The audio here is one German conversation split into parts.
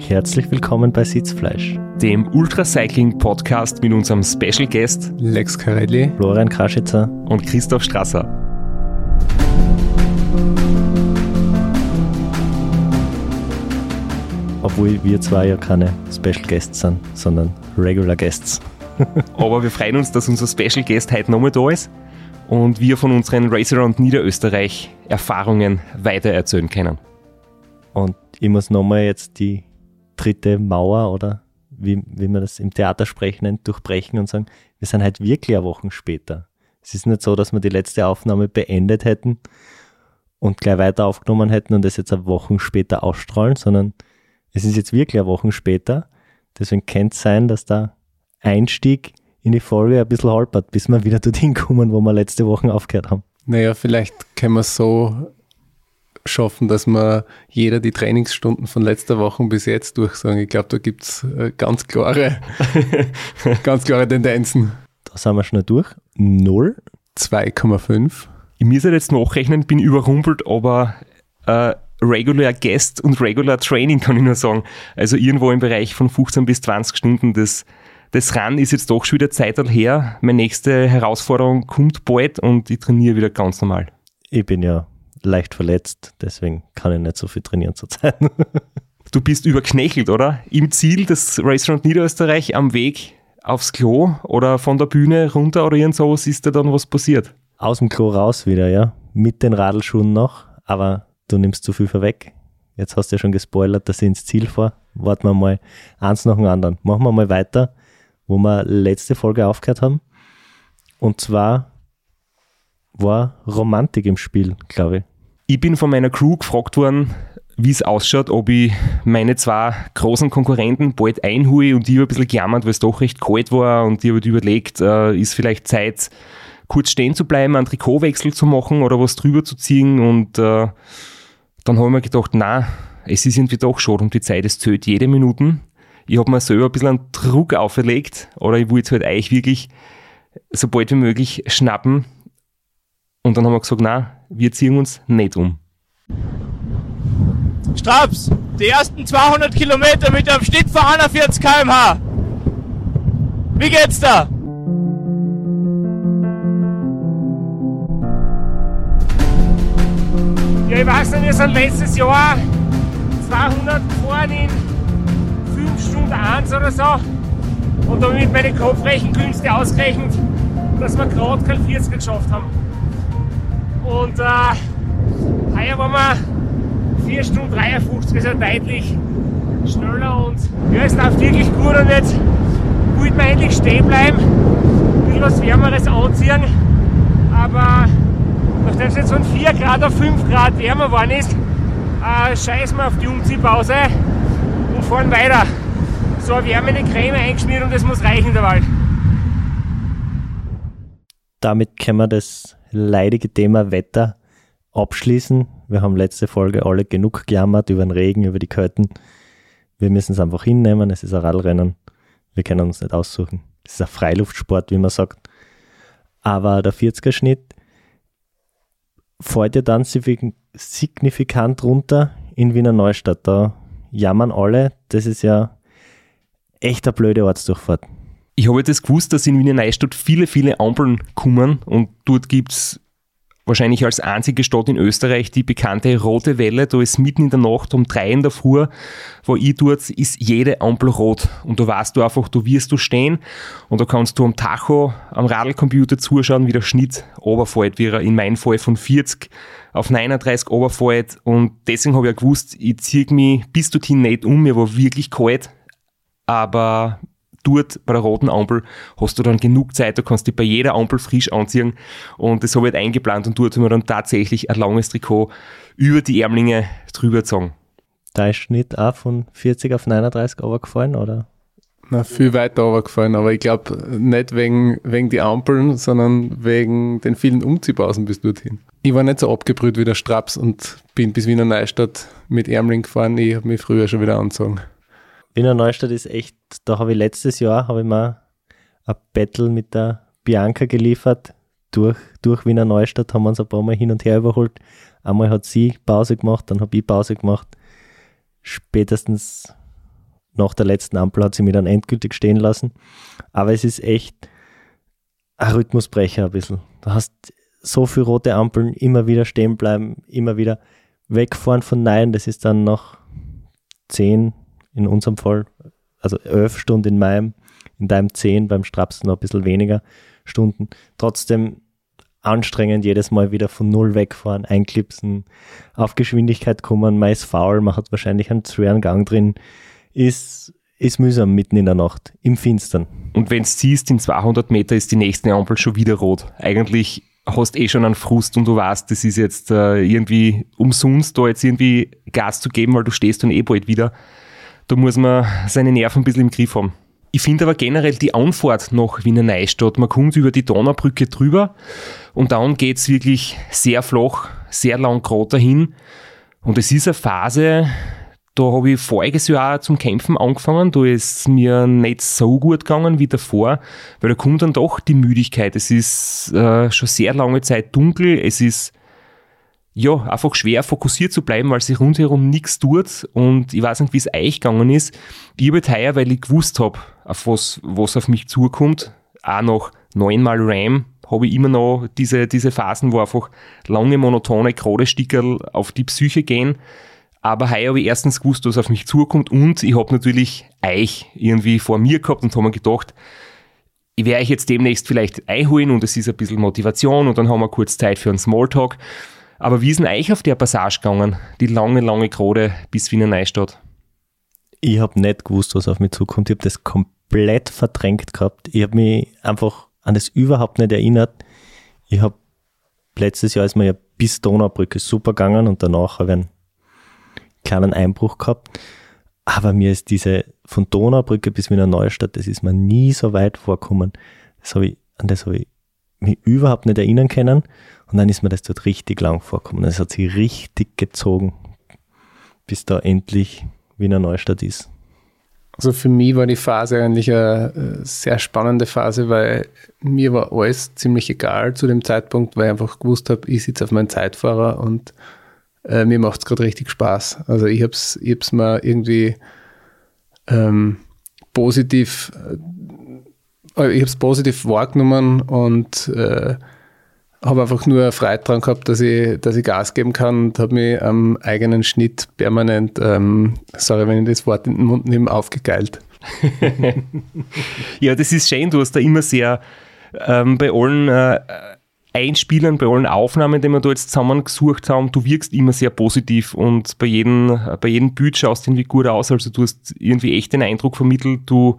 Herzlich willkommen bei Sitzfleisch, dem Ultracycling-Podcast mit unserem Special Guest Lex Carelli, Florian Kraschitzer und Christoph Strasser. Obwohl wir zwei ja keine Special Guests sind, sondern Regular Guests. Aber wir freuen uns, dass unser Special Guest heute nochmal da ist und wir von unseren Race Around Niederösterreich Erfahrungen weiter erzählen können. Und ich muss nochmal jetzt die dritte Mauer oder wie, wie man das im Theater sprechen nennt, durchbrechen und sagen, wir sind halt wirklich eine Woche später. Es ist nicht so, dass wir die letzte Aufnahme beendet hätten und gleich weiter aufgenommen hätten und das jetzt eine Woche später ausstrahlen, sondern es ist jetzt wirklich eine Woche später. Deswegen könnte es sein, dass der Einstieg in die Folge ein bisschen holpert, bis wir wieder dorthin kommen, wo wir letzte Woche aufgehört haben. Naja, vielleicht können wir so schaffen, dass wir jeder die Trainingsstunden von letzter Woche bis jetzt durchsagen. Ich glaube, da gibt es äh, ganz klare, ganz klare Tendenzen. Da sind wir schnell durch. Null. 2,5. Ich muss jetzt nachrechnen, bin überrumpelt, aber äh, Regular Guest und Regular Training kann ich nur sagen. Also irgendwo im Bereich von 15 bis 20 Stunden. Das, das Run ist jetzt doch schon wieder Zeit her. Meine nächste Herausforderung kommt bald und ich trainiere wieder ganz normal. Ich bin ja leicht verletzt, deswegen kann ich nicht so viel trainieren zurzeit. du bist überknechelt, oder? Im Ziel des Race Round Niederösterreich am Weg aufs Klo oder von der Bühne runter oder irgend sowas ist da dann was passiert? Aus dem Klo raus wieder, ja. Mit den Radelschuhen noch, aber du nimmst zu viel vorweg. Jetzt hast du ja schon gespoilert, dass ich ins Ziel fahre. Warten wir mal eins nach dem anderen. Machen wir mal weiter, wo wir letzte Folge aufgehört haben. Und zwar war Romantik im Spiel, glaube ich. Ich bin von meiner Crew gefragt worden, wie es ausschaut, ob ich meine zwei großen Konkurrenten bald einhole. Und ich habe ein bisschen gejammert, weil es doch recht kalt war. Und ich habe überlegt, äh, ist vielleicht Zeit, kurz stehen zu bleiben, einen Trikotwechsel zu machen oder was drüber zu ziehen. Und äh, dann habe ich mir gedacht, na, es ist irgendwie doch schon um die Zeit, es zählt jede Minute. Ich habe mir selber ein bisschen einen Druck auferlegt oder ich wollte halt eigentlich wirklich so bald wie möglich schnappen. Und dann haben wir gesagt, na, wir ziehen uns nicht um. Straps, die ersten 200 Kilometer mit einem Schnitt von 41 km/h. Wie geht's da? Ja, ich weiß nicht, wir sind letztes Jahr 200 gefahren in 5 Stunden 1 oder so. Und da habe ich mit meinen Kopfrechenkünste ausgerechnet, dass wir gerade kein 40 geschafft haben. Und äh, heuer waren wir 4 Stunden 53, also deutlich schneller und ja, es läuft wirklich gut und jetzt wollte man endlich stehen bleiben, ein bisschen was Wärmeres anziehen, aber nachdem es jetzt von 4 Grad auf 5 Grad wärmer geworden ist, äh, scheißen wir auf die Umziehpause und fahren weiter. So eine wärmende Creme eingeschmiert und das muss reichen der Wald. Damit können wir das leidige Thema Wetter abschließen. Wir haben letzte Folge alle genug gejammert über den Regen, über die Kälte. Wir müssen es einfach hinnehmen. Es ist ein Radrennen. Wir können uns nicht aussuchen. Es ist ein Freiluftsport, wie man sagt. Aber der 40er-Schnitt fällt ja dann signifikant runter in Wiener Neustadt. Da jammern alle. Das ist ja echt eine blöde Ortsdurchfahrt ich habe das gewusst, dass in Wiener Neustadt viele, viele Ampeln kommen und dort gibt es wahrscheinlich als einzige Stadt in Österreich die bekannte Rote Welle. Da ist mitten in der Nacht um drei in der Früh, wo ich dort, ist jede Ampel rot. Und da weißt du einfach, du wirst du stehen und da kannst du am Tacho, am Radlcomputer zuschauen, wie der Schnitt runterfällt, wie er in meinem Fall von 40 auf 39 runterfällt. Und deswegen habe ich ja gewusst, ich ziehe mich bis dorthin nicht um, mir war wirklich kalt. Aber dort bei der roten Ampel hast du dann genug Zeit, du kannst dich bei jeder Ampel frisch anziehen und das habe ich halt eingeplant und dort haben wir dann tatsächlich ein langes Trikot über die Ärmlinge drüber gezogen. Da ist Schnitt auch von 40 auf 39 runtergefallen, oder? Na, viel weiter runtergefallen, aber ich glaube nicht wegen, wegen die Ampeln, sondern wegen den vielen Umziehpausen bis dorthin. Ich war nicht so abgebrüht wie der Straps und bin bis Wiener Neustadt mit Ärmling gefahren. Ich habe mich früher schon wieder angezogen. Wiener Neustadt ist echt, da habe ich letztes Jahr, habe ich mal ein Battle mit der Bianca geliefert. Durch, durch Wiener Neustadt haben wir uns ein paar Mal hin und her überholt. Einmal hat sie Pause gemacht, dann habe ich Pause gemacht. Spätestens nach der letzten Ampel hat sie mich dann endgültig stehen lassen. Aber es ist echt ein Rhythmusbrecher ein bisschen. Du hast so viele rote Ampeln, immer wieder stehen bleiben, immer wieder wegfahren von Nein. Das ist dann noch zehn in unserem Fall, also elf Stunden in meinem, in deinem zehn, beim Strapsen noch ein bisschen weniger Stunden. Trotzdem anstrengend, jedes Mal wieder von Null wegfahren, einklipsen, auf Geschwindigkeit kommen, man ist faul, man hat wahrscheinlich einen schweren Gang drin, ist, ist mühsam mitten in der Nacht, im Finstern. Und wenn du siehst, in 200 Meter ist die nächste Ampel schon wieder rot. Eigentlich hast eh schon einen Frust und du weißt, das ist jetzt äh, irgendwie umsonst, da jetzt irgendwie Gas zu geben, weil du stehst dann eh bald wieder. Da muss man seine Nerven ein bisschen im Griff haben. Ich finde aber generell die Anfahrt nach Wiener Neustadt, man kommt über die Donaubrücke drüber und dann geht's wirklich sehr flach, sehr lang gerade dahin. Und es ist eine Phase, da habe ich voriges Jahr zum Kämpfen angefangen. Da ist mir nicht so gut gegangen wie davor, weil da kommt dann doch die Müdigkeit. Es ist äh, schon sehr lange Zeit dunkel. Es ist ja einfach schwer fokussiert zu bleiben, weil sich rundherum nichts tut. Und ich weiß nicht, wie es euch gegangen ist. Ich habe heuer, weil ich gewusst habe, auf was, was auf mich zukommt, auch noch neunmal Ram habe ich immer noch diese, diese Phasen, wo einfach lange monotone gerade Stickerl auf die Psyche gehen. Aber heuer habe ich erstens gewusst, was auf mich zukommt und ich habe natürlich euch irgendwie vor mir gehabt und habe mir gedacht, ich werde euch jetzt demnächst vielleicht einholen und es ist ein bisschen Motivation und dann haben wir kurz Zeit für einen Smalltalk. Aber wie ist denn euch auf der Passage gegangen, die lange, lange Gerade bis Wiener Neustadt? Ich habe nicht gewusst, was auf mich zukommt. Ich habe das komplett verdrängt gehabt. Ich habe mich einfach an das überhaupt nicht erinnert. Ich habe letztes Jahr ist mir ja bis Donaubrücke super gegangen und danach habe ich einen kleinen Einbruch gehabt. Aber mir ist diese von Donaubrücke bis Wiener Neustadt, das ist mir nie so weit vorkommen. Das ich, an das habe ich mich überhaupt nicht erinnern können. Und dann ist mir das dort richtig lang vorkommen. Es hat sich richtig gezogen, bis da endlich Wiener Neustadt ist. Also für mich war die Phase eigentlich eine sehr spannende Phase, weil mir war alles ziemlich egal zu dem Zeitpunkt, weil ich einfach gewusst habe, ich sitze auf meinem Zeitfahrer und äh, mir macht es gerade richtig Spaß. Also ich habe es ich hab's irgendwie ähm, positiv, äh, ich habe es positiv wahrgenommen und äh, habe einfach nur Freude dran gehabt, dass ich, dass ich Gas geben kann und habe mich am eigenen Schnitt permanent, ähm, sorry, wenn ich das Wort in den Mund nehme, aufgegeilt. ja, das ist schön. Du hast da immer sehr ähm, bei allen äh, Einspielern, bei allen Aufnahmen, die wir da jetzt zusammengesucht haben, du wirkst immer sehr positiv und bei jedem, bei jedem Bild schaust du irgendwie gut aus. Also du hast irgendwie echt den Eindruck vermittelt, du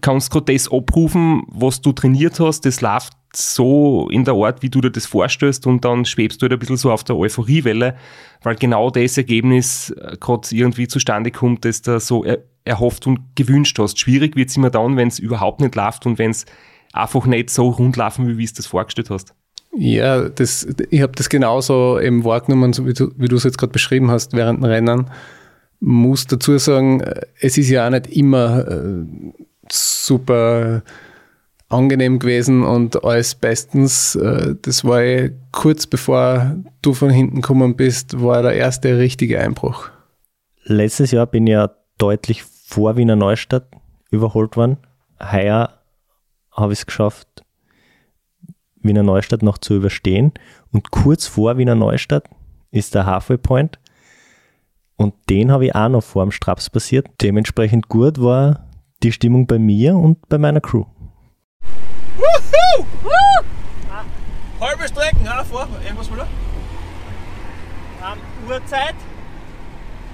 kannst gerade das abrufen, was du trainiert hast, das läuft so in der Art, wie du dir das vorstellst und dann schwebst du halt ein bisschen so auf der Euphoriewelle, weil genau das Ergebnis äh, gerade irgendwie zustande kommt, das du so er erhofft und gewünscht hast. Schwierig wird es immer dann, wenn es überhaupt nicht läuft und wenn es einfach nicht so rund laufen, wie du es das vorgestellt hast. Ja, das, ich habe das genauso eben wahrgenommen, so wie du, es jetzt gerade beschrieben hast während dem Rennen. Muss dazu sagen, es ist ja auch nicht immer äh, super angenehm gewesen und alles bestens. Äh, das war ja kurz bevor du von hinten gekommen bist, war der erste richtige Einbruch. Letztes Jahr bin ich ja deutlich vor Wiener Neustadt überholt worden. Heuer habe ich es geschafft, Wiener Neustadt noch zu überstehen. Und kurz vor Wiener Neustadt ist der Halfway Point. Und den habe ich auch noch vor dem Straps passiert. Dementsprechend gut war die Stimmung bei mir und bei meiner Crew. Wuhu! Ah, halbe Strecken, auch vor. Irgendwas mal da? Um, Uhrzeit?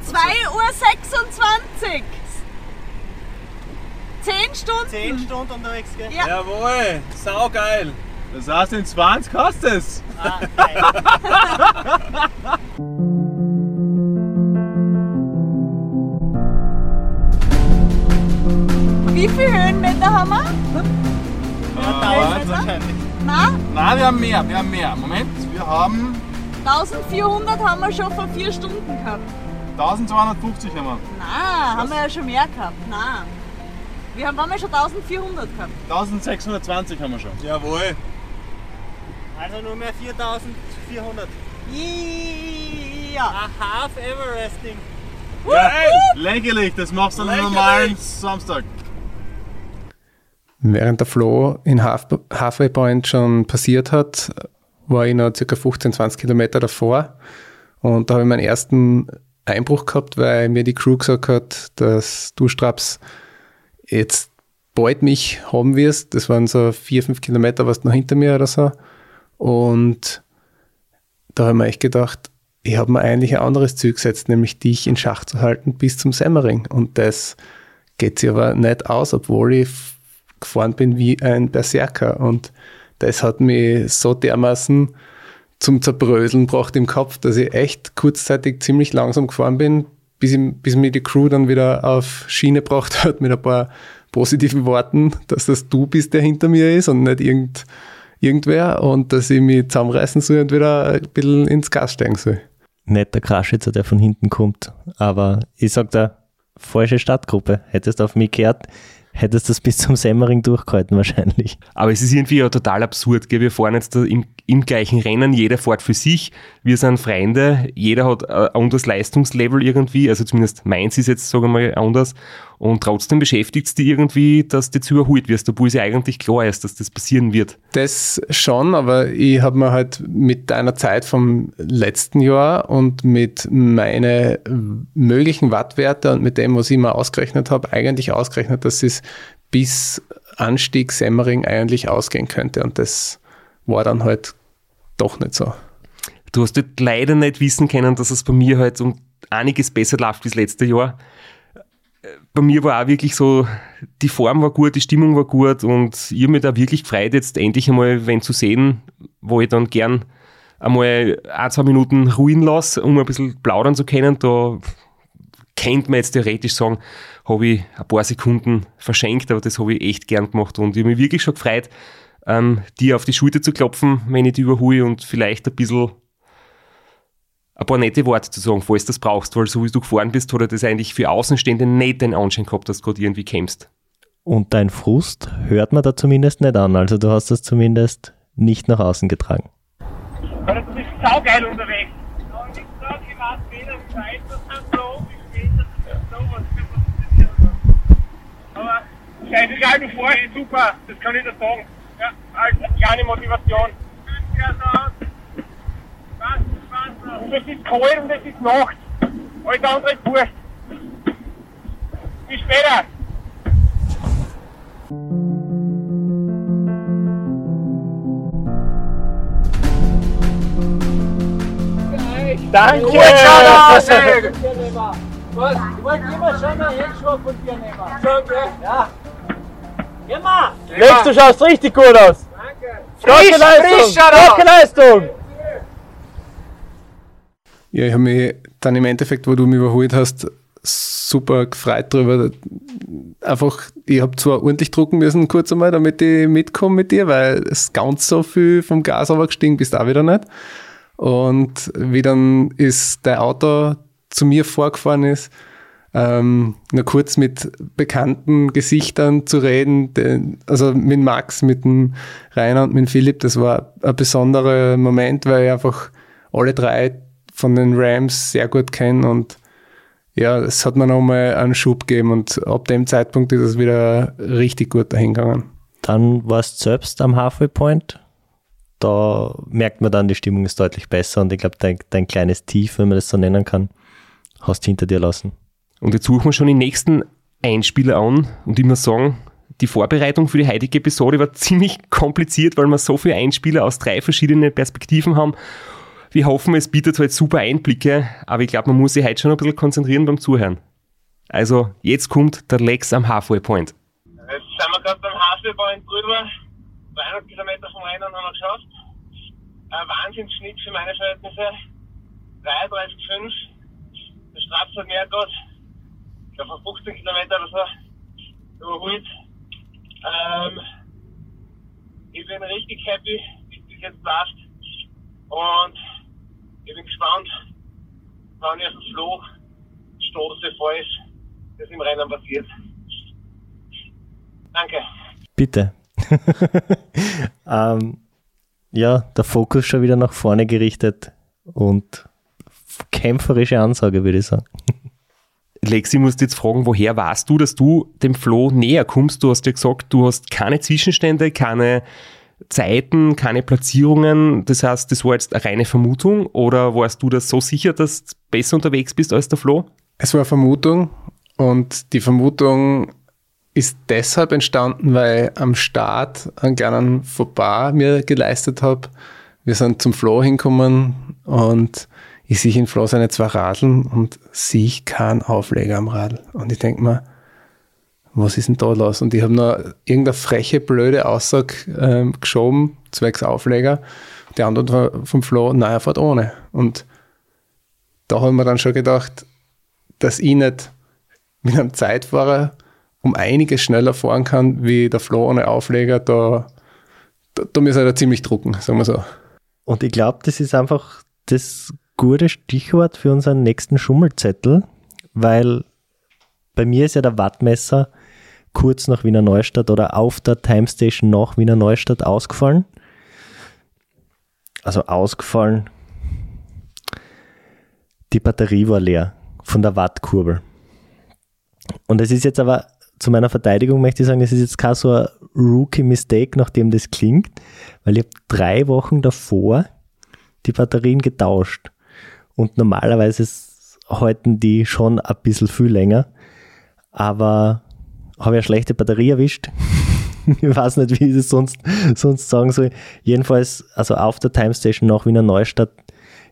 2 Uhr 26. 10 Stunden. 10 Stunden unterwegs, gell? Ja. Jawohl, saugeil. Das heißt, in 20 hast du es. Ah, geil. Wie viele Höhenmeter haben wir? Ja, 1000 wahrscheinlich. Na, Nein, wir haben mehr, wir haben mehr. Moment, wir haben 1400 haben wir schon vor 4 Stunden gehabt. 1250 haben wir. Na, haben wir ja schon mehr gehabt. Na. Wir haben, waren wir schon 1400 gehabt. 1620 haben wir schon. Jawohl. Also nur mehr 4400. Ja. A half Everesting. Lächerlich, das machst du an einem normalen Samstag. Während der Flo in Half Halfway Point schon passiert hat, war ich noch ca. 15, 20 Kilometer davor. Und da habe ich meinen ersten Einbruch gehabt, weil mir die Crew gesagt hat, dass du Straps jetzt bald mich haben wirst. Das waren so vier, fünf Kilometer, was noch hinter mir oder so. Und da habe ich mir echt gedacht, ich habe mir eigentlich ein anderes Ziel gesetzt, nämlich dich in Schach zu halten bis zum Semmering. Und das geht sich aber nicht aus, obwohl ich gefahren bin wie ein Berserker. Und das hat mich so dermaßen zum Zerbröseln gebracht im Kopf, dass ich echt kurzzeitig ziemlich langsam gefahren bin, bis, ich, bis mir die Crew dann wieder auf Schiene gebracht hat mit ein paar positiven Worten, dass das du bist, der hinter mir ist und nicht irgend, irgendwer und dass ich mich zusammenreißen soll und wieder ein bisschen ins Gas steigen soll. Nicht der Kraschitzer, der von hinten kommt. Aber ich sag da, falsche Stadtgruppe. Hättest du auf mich gehört, hättest du das bis zum Semmering durchgehalten wahrscheinlich. Aber es ist irgendwie ja total absurd. Gell? Wir fahren jetzt da im, im gleichen Rennen, jeder fährt für sich. Wir sind Freunde, jeder hat ein anderes Leistungslevel irgendwie, also zumindest meins ist jetzt, sagen wir mal, anders. Und trotzdem beschäftigt es dich irgendwie, dass du zu überholt wirst, obwohl es ja eigentlich klar ist, dass das passieren wird. Das schon, aber ich habe mir halt mit deiner Zeit vom letzten Jahr und mit meine möglichen Wattwerte und mit dem, was ich mir ausgerechnet habe, eigentlich ausgerechnet, dass es bis Anstieg Semmering eigentlich ausgehen könnte. Und das war dann halt doch nicht so. Du hast halt leider nicht wissen können, dass es bei mir halt um einiges besser läuft wie das letzte Jahr. Bei mir war auch wirklich so, die Form war gut, die Stimmung war gut und ich habe mich da wirklich gefreut, jetzt endlich einmal wenn zu sehen, wo ich dann gern einmal ein, zwei Minuten ruhen lasse, um ein bisschen plaudern zu können. Da könnte man jetzt theoretisch sagen, habe ich ein paar Sekunden verschenkt, aber das habe ich echt gern gemacht und ich habe mich wirklich schon gefreut, ähm, dir auf die Schulter zu klopfen, wenn ich die überhole und vielleicht ein bisschen ein paar nette Worte zu sagen, falls du das brauchst, weil so wie du gefahren bist, hat er das eigentlich für Außenstehende nicht den Anschein gehabt, dass du gerade irgendwie kämpfst. Und dein Frust hört man da zumindest nicht an. Also du hast das zumindest nicht nach außen getragen. Weil du bist saugeil unterwegs. Ich ich weiß das sind so, wie spät das ist so, was für passiert. Aber scheißegal, du fährst super, das kann ich dir sagen. Ja, als kleine Motivation. Aus. Es ist kalt und es ist Nacht. Alles andere ist wurscht. Bis später. Danke! Was? Ich wollte immer schon mal Handschuhe von dir nehmen. Schon, gell? Ja. Immer! Lex, du schaust richtig gut aus. Starke Leistung. Starke Leistung. Ja, ich habe mich dann im Endeffekt, wo du mich überholt hast, super gefreut darüber. Einfach, ich habe zwar ordentlich drucken müssen, kurz einmal, damit ich mitkomme mit dir, weil es ganz so viel vom Gas aber gestiegen bist auch wieder nicht. Und wie dann ist dein Auto zu mir vorgefahren ist, ähm, nur kurz mit bekannten Gesichtern zu reden, den, also mit Max, mit dem Rainer und mit Philipp, das war ein besonderer Moment, weil ich einfach alle drei von den Rams sehr gut kenne und ja, es hat mir nochmal einen Schub gegeben und ab dem Zeitpunkt ist es wieder richtig gut dahingegangen. Dann warst du selbst am Halfway Point. Da merkt man dann, die Stimmung ist deutlich besser und ich glaube, dein, dein kleines Tief, wenn man das so nennen kann, hast du hinter dir lassen. Und jetzt suchen wir schon den nächsten Einspieler an und ich muss sagen, die Vorbereitung für die heutige Episode war ziemlich kompliziert, weil wir so viele Einspieler aus drei verschiedenen Perspektiven haben. Wir hoffen, es bietet halt super Einblicke, aber ich glaube, man muss sich heute schon ein bisschen konzentrieren beim Zuhören. Also, jetzt kommt der Lex am Halfway Point. Jetzt sind wir gerade beim Haselbein drüber. 300 Kilometer vom Rennen haben wir geschafft. Ein Wahnsinnsschnitt für meine Verhältnisse. 33,5. Der Straps hat mehr gerade. Ich glaube, von 15 Kilometer oder so überholt. Ähm, ich bin richtig happy, wie es bis jetzt läuft. Und ich bin gespannt, wann ich auf den Floh stoße, falls das im Rennen passiert. Danke. Bitte. ähm, ja, der Fokus schon wieder nach vorne gerichtet und kämpferische Ansage, würde ich sagen. Lexi, muss jetzt fragen, woher warst du, dass du dem Flo näher kommst? Du hast ja gesagt, du hast keine Zwischenstände, keine Zeiten, keine Platzierungen. Das heißt, das war jetzt eine reine Vermutung oder warst du da so sicher, dass du besser unterwegs bist als der Flo? Es war eine Vermutung und die Vermutung ist deshalb entstanden, weil am Start einen kleinen Fauxpas mir geleistet habe. Wir sind zum Flo hinkommen und ich sehe in Flo seine zwei Radeln und sehe ich keinen Aufleger am Radl. Und ich denke mir, was ist denn da los? Und ich habe noch irgendeine freche, blöde Aussage ähm, geschoben, zwecks Aufleger. Die Antwort war vom Flo, nein, er fährt ohne. Und da haben wir dann schon gedacht, dass ich nicht mit einem Zeitfahrer um einiges schneller fahren kann, wie der Flo ohne Aufleger, da, da, da müssen wir ziemlich drucken, sagen wir so. Und ich glaube, das ist einfach das gute Stichwort für unseren nächsten Schummelzettel, weil bei mir ist ja der Wattmesser kurz nach Wiener Neustadt oder auf der Timestation nach Wiener Neustadt ausgefallen. Also ausgefallen. Die Batterie war leer von der Wattkurbel. Und es ist jetzt aber zu meiner Verteidigung möchte ich sagen, es ist jetzt kein so ein Rookie-Mistake, nachdem das klingt, weil ich habe drei Wochen davor die Batterien getauscht. Und normalerweise halten die schon ein bisschen viel länger. Aber habe ich eine schlechte Batterie erwischt. ich weiß nicht, wie ich das sonst, sonst sagen soll. Jedenfalls, also auf der Timestation nach Wiener Neustadt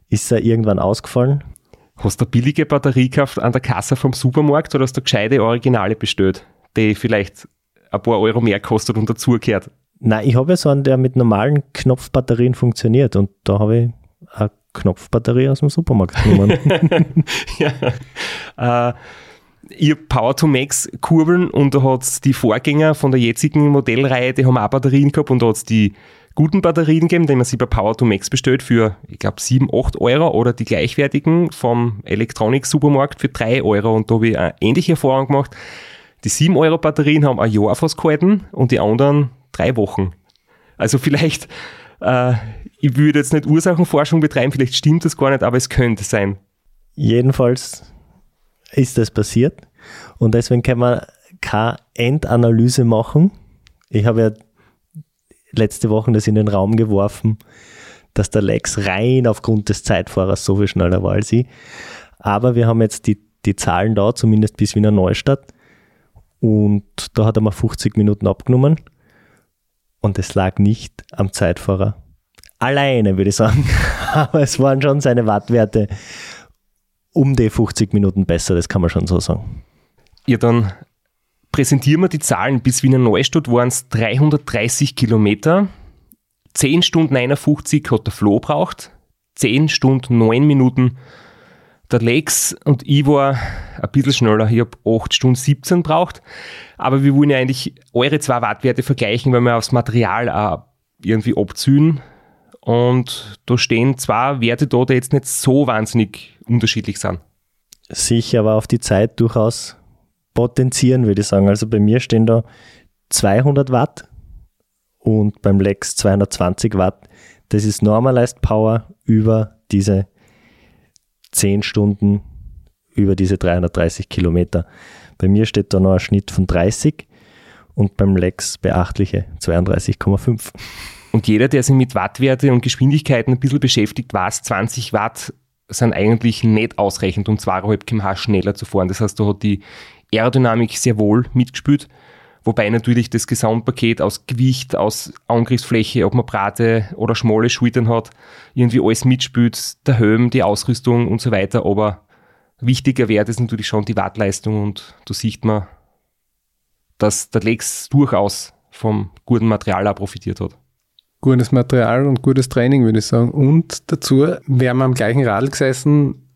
ist er irgendwann ausgefallen. Hast du eine billige Batterie gekauft an der Kasse vom Supermarkt oder hast du gescheite Originale bestellt, die vielleicht ein paar Euro mehr kostet und dazugehört? Nein, ich habe ja so einen, der mit normalen Knopfbatterien funktioniert und da habe ich Knopfbatterie aus dem Supermarkt genommen. ja. Äh, ihr Power to Max Kurbeln und da hat es die Vorgänger von der jetzigen Modellreihe, die haben auch Batterien gehabt und da hat es die guten Batterien gegeben, die man sich bei Power to Max bestellt für, ich glaube, 7, 8 Euro oder die gleichwertigen vom Elektronik-Supermarkt für 3 Euro und da habe ich eine ähnliche Erfahrung gemacht. Die 7 Euro Batterien haben ein Jahr fast gehalten und die anderen drei Wochen. Also vielleicht äh, ich würde jetzt nicht Ursachenforschung betreiben, vielleicht stimmt das gar nicht, aber es könnte sein. Jedenfalls ist das passiert und deswegen kann man keine Endanalyse machen. Ich habe ja letzte Woche das in den Raum geworfen, dass der Lex rein aufgrund des Zeitfahrers so viel schneller war als ich. Aber wir haben jetzt die, die Zahlen da, zumindest bis Wiener Neustadt. Und da hat er mal 50 Minuten abgenommen. Und es lag nicht am Zeitfahrer. Alleine, würde ich sagen. Aber es waren schon seine Wattwerte um die 50 Minuten besser, das kann man schon so sagen. Ja, dann präsentieren wir die Zahlen. Bis Wiener Neustadt waren es 330 Kilometer. 10 Stunden 51 hat der Flo braucht. 10 Stunden 9 Minuten der Lex und ich war ein bisschen schneller. Ich habe 8 Stunden 17 braucht. Aber wir wollen ja eigentlich eure zwei Wattwerte vergleichen, weil wir aufs Material auch irgendwie abziehen. Und da stehen zwei Werte da, die jetzt nicht so wahnsinnig unterschiedlich sind. Sich aber auf die Zeit durchaus potenzieren, würde ich sagen. Also bei mir stehen da 200 Watt und beim Lex 220 Watt. Das ist Normalized Power über diese 10 Stunden über diese 330 Kilometer. Bei mir steht da noch ein Schnitt von 30 und beim Lex beachtliche 32,5. Und jeder, der sich mit Wattwerte und Geschwindigkeiten ein bisschen beschäftigt, weiß, 20 Watt sind eigentlich nicht ausreichend, um 2,5 km/h schneller zu fahren. Das heißt, da hat die Aerodynamik sehr wohl mitgespielt. Wobei natürlich das Gesamtpaket aus Gewicht, aus Angriffsfläche, ob man breite oder schmale Schultern hat, irgendwie alles mitspielt, der Helm, die Ausrüstung und so weiter. Aber wichtiger Wert ist natürlich schon die Wattleistung und da sieht man, dass der Lex durchaus vom guten Material auch profitiert hat. Gutes Material und gutes Training, würde ich sagen. Und dazu, wir haben am gleichen Radl gesessen,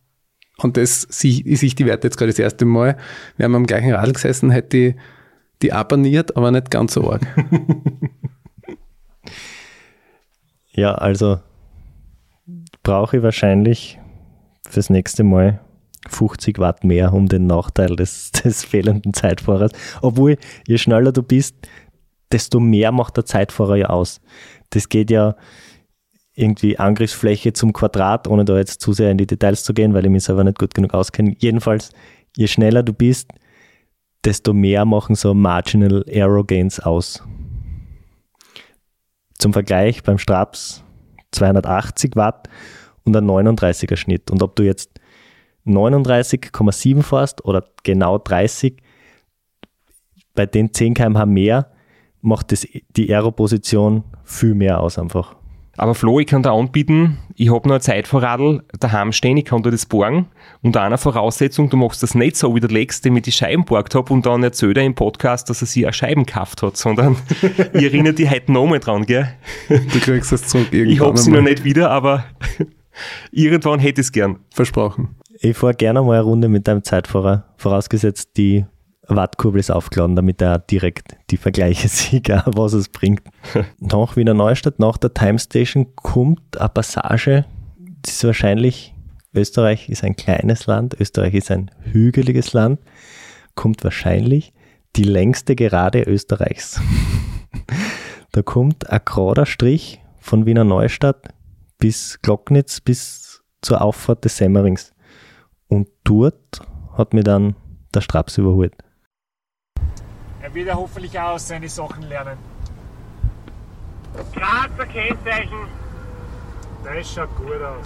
und das ich sehe die Werte jetzt gerade das erste Mal, wir haben am gleichen Radl gesessen, hätte ich die abonniert, aber nicht ganz so arg. ja, also brauche ich wahrscheinlich fürs nächste Mal 50 Watt mehr um den Nachteil des, des fehlenden Zeitfahrers. Obwohl, je schneller du bist, desto mehr macht der Zeitfahrer ja aus. Das geht ja irgendwie Angriffsfläche zum Quadrat, ohne da jetzt zu sehr in die Details zu gehen, weil ich mich selber nicht gut genug auskenne. Jedenfalls, je schneller du bist, desto mehr machen so Marginal Aero Gains aus. Zum Vergleich beim Straps 280 Watt und ein 39er Schnitt. Und ob du jetzt 39,7 fährst oder genau 30, bei den 10 km/h mehr macht das die Aero-Position viel mehr aus einfach. Aber Flo, ich kann da anbieten, ich habe noch ein Zeitvorradl daheim stehen, ich kann dir das borgen. Unter einer Voraussetzung, du machst das nicht so wie der Lex, dem ich die Scheiben borgt habe und dann erzählt er im Podcast, dass er sich auch Scheiben gekauft hat, sondern ich erinnere dich heute nochmal dran, gell? Du kriegst das zurück irgendwann. Ich habe sie noch nicht wieder, aber irgendwann hätte ich es gern. Versprochen. Ich fahre gerne mal eine Runde mit deinem Zeitfahrer, vorausgesetzt die Wattkurbel ist aufgeladen, damit er direkt die Vergleiche sieht, was es bringt. nach Wiener Neustadt, nach der Time Station kommt eine Passage, das ist wahrscheinlich, Österreich ist ein kleines Land, Österreich ist ein hügeliges Land, kommt wahrscheinlich die längste Gerade Österreichs. da kommt ein gerader Strich von Wiener Neustadt bis Glocknitz bis zur Auffahrt des Semmerings. Und dort hat mir dann der Straps überholt. Er wird ja hoffentlich auch aus seine Sachen lernen. Grazer Kennzeichen. Das schaut gut aus.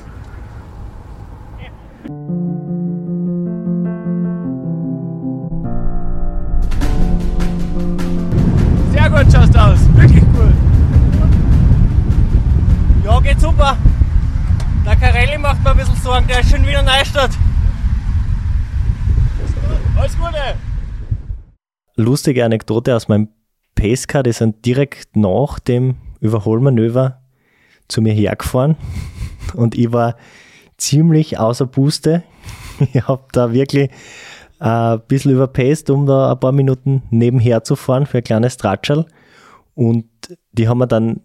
Sehr gut schaust du aus. Wirklich gut. Ja, geht super. Der Carelli macht mir ein bisschen Sorgen, der ist schon wieder Neustadt. Alles Gute. Lustige Anekdote aus meinem Pacecar, die sind direkt nach dem Überholmanöver zu mir hergefahren und ich war ziemlich außer Puste. Ich habe da wirklich äh, ein bisschen überpaced, um da ein paar Minuten nebenher zu fahren für ein kleines Tratschal. Und die haben mir dann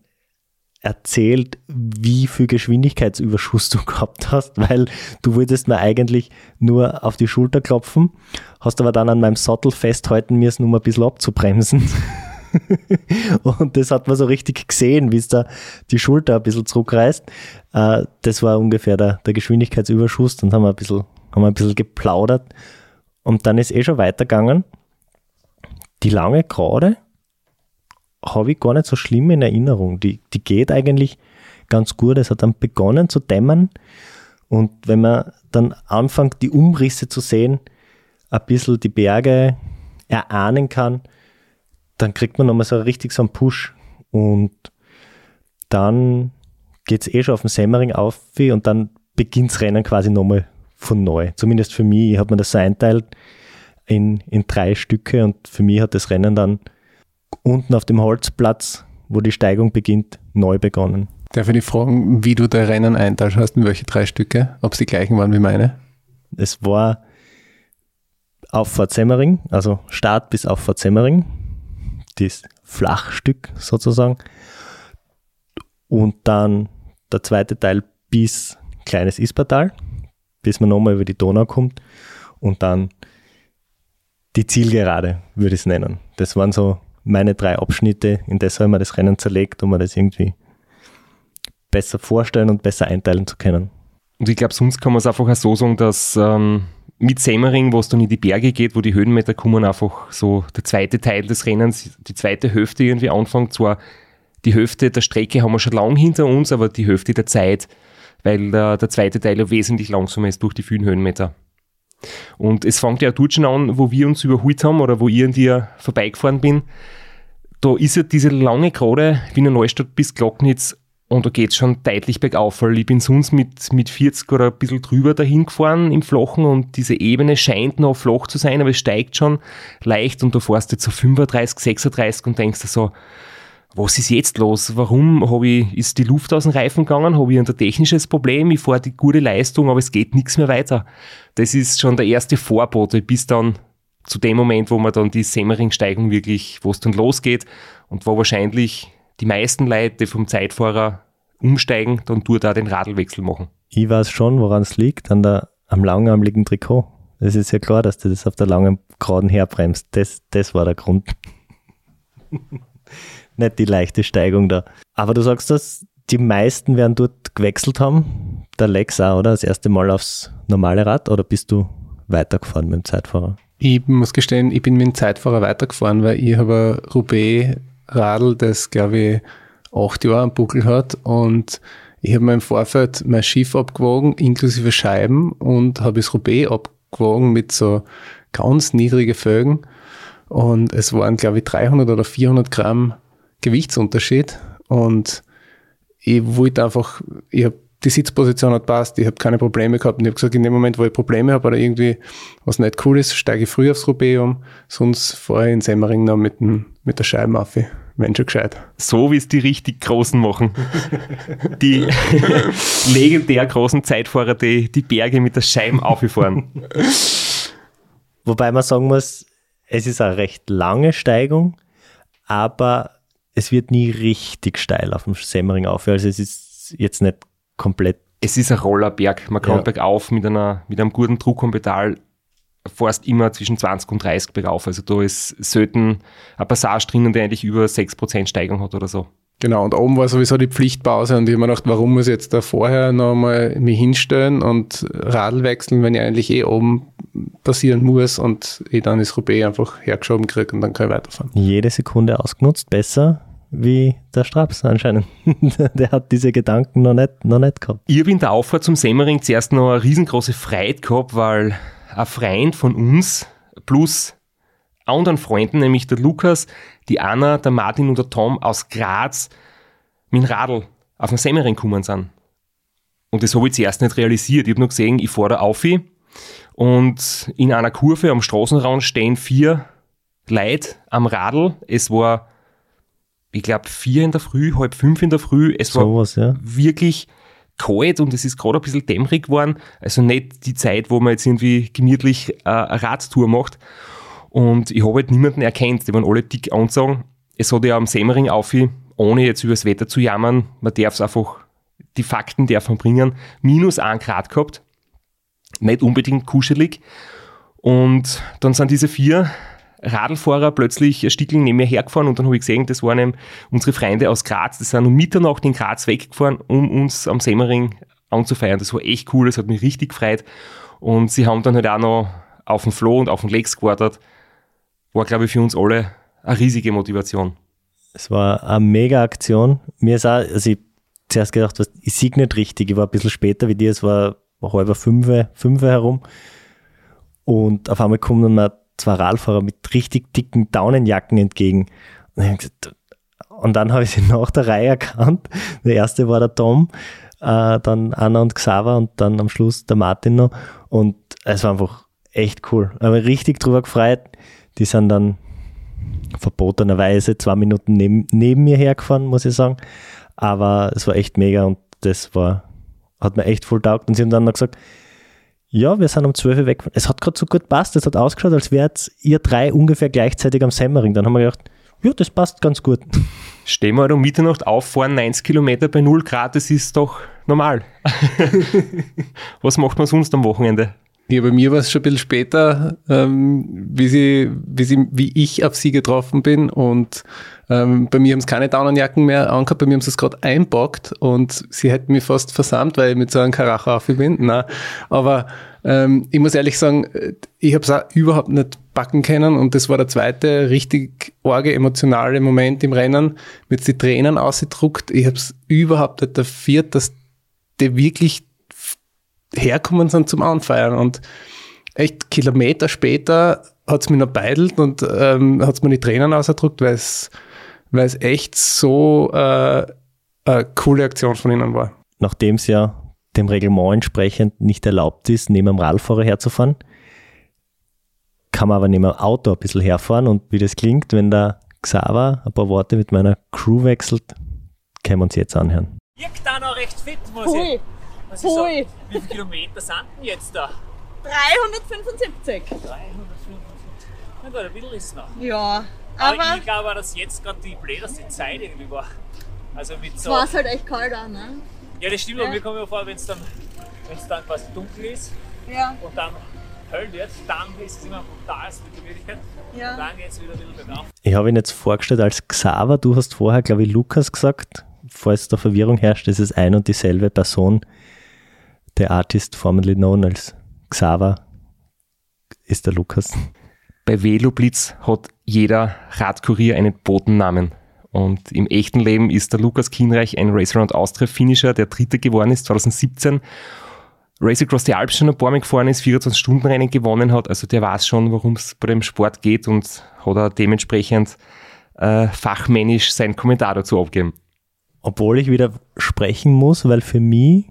erzählt, wie viel Geschwindigkeitsüberschuss du gehabt hast, weil du wolltest mir eigentlich nur auf die Schulter klopfen, hast aber dann an meinem Sattel festhalten müssen, um ein bisschen abzubremsen. Und das hat man so richtig gesehen, wie es da die Schulter ein bisschen zurückreißt. Äh, Das war ungefähr der, der Geschwindigkeitsüberschuss. Dann haben wir ein bisschen, haben wir ein bisschen geplaudert. Und dann ist eh schon weitergegangen. Die lange Gerade habe ich gar nicht so schlimm in Erinnerung. Die, die geht eigentlich ganz gut. Es hat dann begonnen zu dämmern. Und wenn man dann anfängt, die Umrisse zu sehen, ein bisschen die Berge erahnen kann, dann kriegt man nochmal so richtig so einen Push. Und dann geht es eh schon auf den Semmering auf und dann beginnt das Rennen quasi nochmal von neu. Zumindest für mich. Ich habe mir das so einteilt in, in drei Stücke und für mich hat das Rennen dann unten auf dem Holzplatz, wo die Steigung beginnt, neu begonnen. Darf ich dich fragen, wie du dein Rennen einteilst hast, in welche drei Stücke? Ob es die gleichen waren wie meine? Es war Auffahrt Semmering, also Start bis Auffahrt Semmering, das Flachstück sozusagen. Und dann der zweite Teil bis Kleines Ispertal, bis man nochmal über die Donau kommt. Und dann die Zielgerade, würde ich es nennen. Das waren so meine drei Abschnitte, in das habe ich mir das Rennen zerlegt, um mir das irgendwie besser vorstellen und besser einteilen zu können. Und ich glaube, sonst kann man es einfach auch so sagen, dass ähm, mit Semmering, wo es dann in die Berge geht, wo die Höhenmeter kommen, einfach so der zweite Teil des Rennens, die zweite Hälfte irgendwie anfängt. Zwar die Hälfte der Strecke haben wir schon lang hinter uns, aber die Hälfte der Zeit, weil der, der zweite Teil ja wesentlich langsamer ist durch die vielen Höhenmeter. Und es fängt ja auch dort schon an, wo wir uns überholt haben oder wo ich an dir vorbeigefahren bin. Da ist ja diese lange Gerade Wiener Neustadt bis Glocknitz und da geht es schon deutlich bergauf, weil ich bin sonst mit, mit 40 oder ein bisschen drüber dahin gefahren im Flachen und diese Ebene scheint noch flach zu sein, aber es steigt schon leicht und da fährst du jetzt so 35, 36 und denkst dir so, was ist jetzt los? Warum habe ich, ist die Luft aus dem Reifen gegangen? Habe ich ein technisches Problem? Ich fahre die gute Leistung, aber es geht nichts mehr weiter. Das ist schon der erste Vorbote, bis dann zu dem Moment, wo man dann die Semmering-Steigung wirklich, wo es dann losgeht und wo wahrscheinlich die meisten Leute, die vom Zeitfahrer umsteigen, dann dort auch den Radlwechsel machen. Ich weiß schon, woran es liegt, an der, am langarmligen Trikot. Es ist ja klar, dass du das auf der langen Geraden herbremst. Das, das war der Grund. Nicht die leichte Steigung da. Aber du sagst das, die meisten werden dort gewechselt haben. Der Lex auch, oder? Das erste Mal aufs normale Rad? Oder bist du weitergefahren mit dem Zeitfahrer? Ich muss gestehen, ich bin mit dem Zeitfahrer weitergefahren, weil ich habe ein Roubaix-Radl, das glaube ich acht Jahre am Buckel hat und ich habe mir im Vorfeld mein Schiff abgewogen, inklusive Scheiben und habe das Roubaix abgewogen mit so ganz niedrigen Fögen und es waren glaube ich 300 oder 400 Gramm Gewichtsunterschied und ich wollte einfach, ich habe die Sitzposition hat passt, ich habe keine Probleme gehabt und ich habe gesagt, in dem Moment, wo ich Probleme habe oder irgendwie was nicht cool ist, steige ich früh aufs Roubaix um, sonst fahre ich in Semmering noch mit, dem, mit der Scheibe auf, wenn schon gescheit. So wie es die richtig Großen machen. die legendär großen Zeitfahrer, die die Berge mit der Scheibe auffahren. Wobei man sagen muss, es ist eine recht lange Steigung, aber es wird nie richtig steil auf dem Semmering auf. Also es ist jetzt nicht komplett. Es ist ein Rollerberg. Man kann Ja. bergauf mit, einer, mit einem guten Druck und Pedal fährst immer zwischen 20 und 30 bergauf. Also da ist selten ein Passage drinnen, der eigentlich über 6% Steigung hat oder so. Genau, und oben war sowieso die Pflichtpause und ich habe mir gedacht, warum muss ich jetzt da vorher noch mal mich hinstellen und Radl wechseln, wenn ich eigentlich eh oben passieren muss und ich dann das Roubaix einfach hergeschoben kriege und dann kann ich weiterfahren. Jede Sekunde ausgenutzt, besser wie der Straps anscheinend. der hat diese Gedanken noch nicht, noch nicht gehabt. Ich habe in der Auffahrt zum Semmering zuerst noch eine riesengroße Freude gehabt, weil ein Freund von uns plus anderen Freunden, nämlich der Lukas, die Anna, der Martin und der Tom aus Graz mit dem Radl auf den Semmering gekommen sind. Und das habe ich zuerst nicht realisiert. Ich habe nur gesehen, ich fahre da auf und in einer Kurve am Straßenrand stehen vier Leute am Radl. Es war, ich glaube, vier in der Früh, halb fünf in der Früh. Es war Sowas, ja. wirklich kalt und es ist gerade ein bisschen dämmerig geworden. Also nicht die Zeit, wo man jetzt irgendwie gemütlich äh, eine Radtour macht. Und ich habe halt niemanden erkannt. Die waren alle dick angezogen. Es hat ja am Semmering auf, ohne jetzt über das Wetter zu jammern, man darf es einfach, die Fakten darf man bringen, minus ein Grad gehabt. Nicht unbedingt kuschelig. Und dann sind diese vier Radlfahrer plötzlich ein Stückchen neben mir hergefahren und dann habe ich gesehen, das waren eben unsere Freunde aus Graz, die sind um Mitternacht in Graz weggefahren, um uns am Semmering anzufeiern. Das war echt cool, das hat mich richtig gefreut. Und sie haben dann halt auch noch auf dem Floh und auf dem Lex gewartet. War, glaube ich, für uns alle eine riesige Motivation. Es war eine mega Aktion. Mir ist auch, also ich zuerst gedacht, ich sehe nicht richtig. Ich war ein bisschen später wie dir, es war halber fünf, fünf herum. Und auf einmal kommen mir zwei Radfahrer mit richtig dicken Daunenjacken entgegen. Und, ich dann habe ich sie nach der Reihe erkannt. Der erste war der Tom, äh, dann Anna und Xaver und dann am Schluss der Martin noch. Und es war einfach echt cool. Aber richtig drüber gefreut. Die sind dann verbotenerweise zwei Minuten neben, neben mir hergefahren, muss ich sagen. Aber es war echt mega und das war, hat mir echt voll taugt. Und sie haben dann noch gesagt, ja, wir sind um 12 Uhr weggefahren. Es hat gerade so gut passt, es hat ausgeschaut, als wärt ihr drei ungefähr gleichzeitig am Semmering. Dann haben wir gedacht, ja, das passt ganz gut. Stehen wir halt um Mitternacht auf, fahren 90 Kilometer bei 0 Grad, das ist doch normal. Was macht man sonst am Wochenende? Ja, bei mir war es schon ein bisschen später, ähm, wie, sie, wie, sie, wie ich auf sie getroffen bin. Und ähm, bei mir haben es keine Daunenjacken mehr angehabt, bei mir haben sie es gerade einpackt und sie hätten mich fast versammelt, weil ich mit so einem Karacha auf bin. Nein. Aber ähm, ich muss ehrlich sagen, ich habe es auch überhaupt nicht backen können und das war der zweite richtig arge emotionale Moment im Rennen, mit die Tränen ausgedruckt. Ich habe es überhaupt nicht dafür, dass die wirklich herkommen sind zum Anfeiern. Und echt Kilometer später hat es mich noch beidelt und ähm, hat es mir die Tränen ausgedruckt, weil es weil es echt so äh, eine coole Aktion von ihnen war. Nachdem es ja dem Reglement entsprechend nicht erlaubt ist, neben dem Radfahrer herzufahren, kann man aber neben dem Auto ein bisschen herfahren und wie das klingt, wenn der Xaver ein paar Worte mit meiner Crew wechselt, können wir uns jetzt anhören. Wirkt da noch recht fit, muss ich. Was hui. sagen. Wie viele Kilometer sind denn jetzt da? 375. 350. Na gut, ein bisschen ist noch. Ja, Aber, aber ich glaube, dass jetzt gerade die blödeste Zeit irgendwie war. Also mit es so. war halt echt kalt an, ne? Ja, das stimmt, Ja. aber mir kommt mir vor, wenn es dann, wenn's dann quasi dunkel ist Ja, und dann hell wird, dann ist es immer brutal mit der Gemütlichkeit. ja. Dann geht es wieder ein bisschen bergauf. Ich habe ihn jetzt vorgestellt als Xaver, du hast vorher, glaube ich, Lukas gesagt. Falls da Verwirrung herrscht, ist es ein und dieselbe Person, der Artist formerly known als Xaver, ist der Lukas. Bei Veloblitz hat jeder Radkurier einen Botennamen. Und im echten Leben ist der Lukas Kienreich ein Race Around Austria Finisher, der Dritter geworden ist 2017. Race Across the Alps schon ein paar Mal gefahren ist, 24-Stunden-Rennen gewonnen hat. Also der weiß schon, worum es bei dem Sport geht und hat er dementsprechend äh, fachmännisch seinen Kommentar dazu abgegeben. Obwohl ich wieder sprechen muss, weil für mich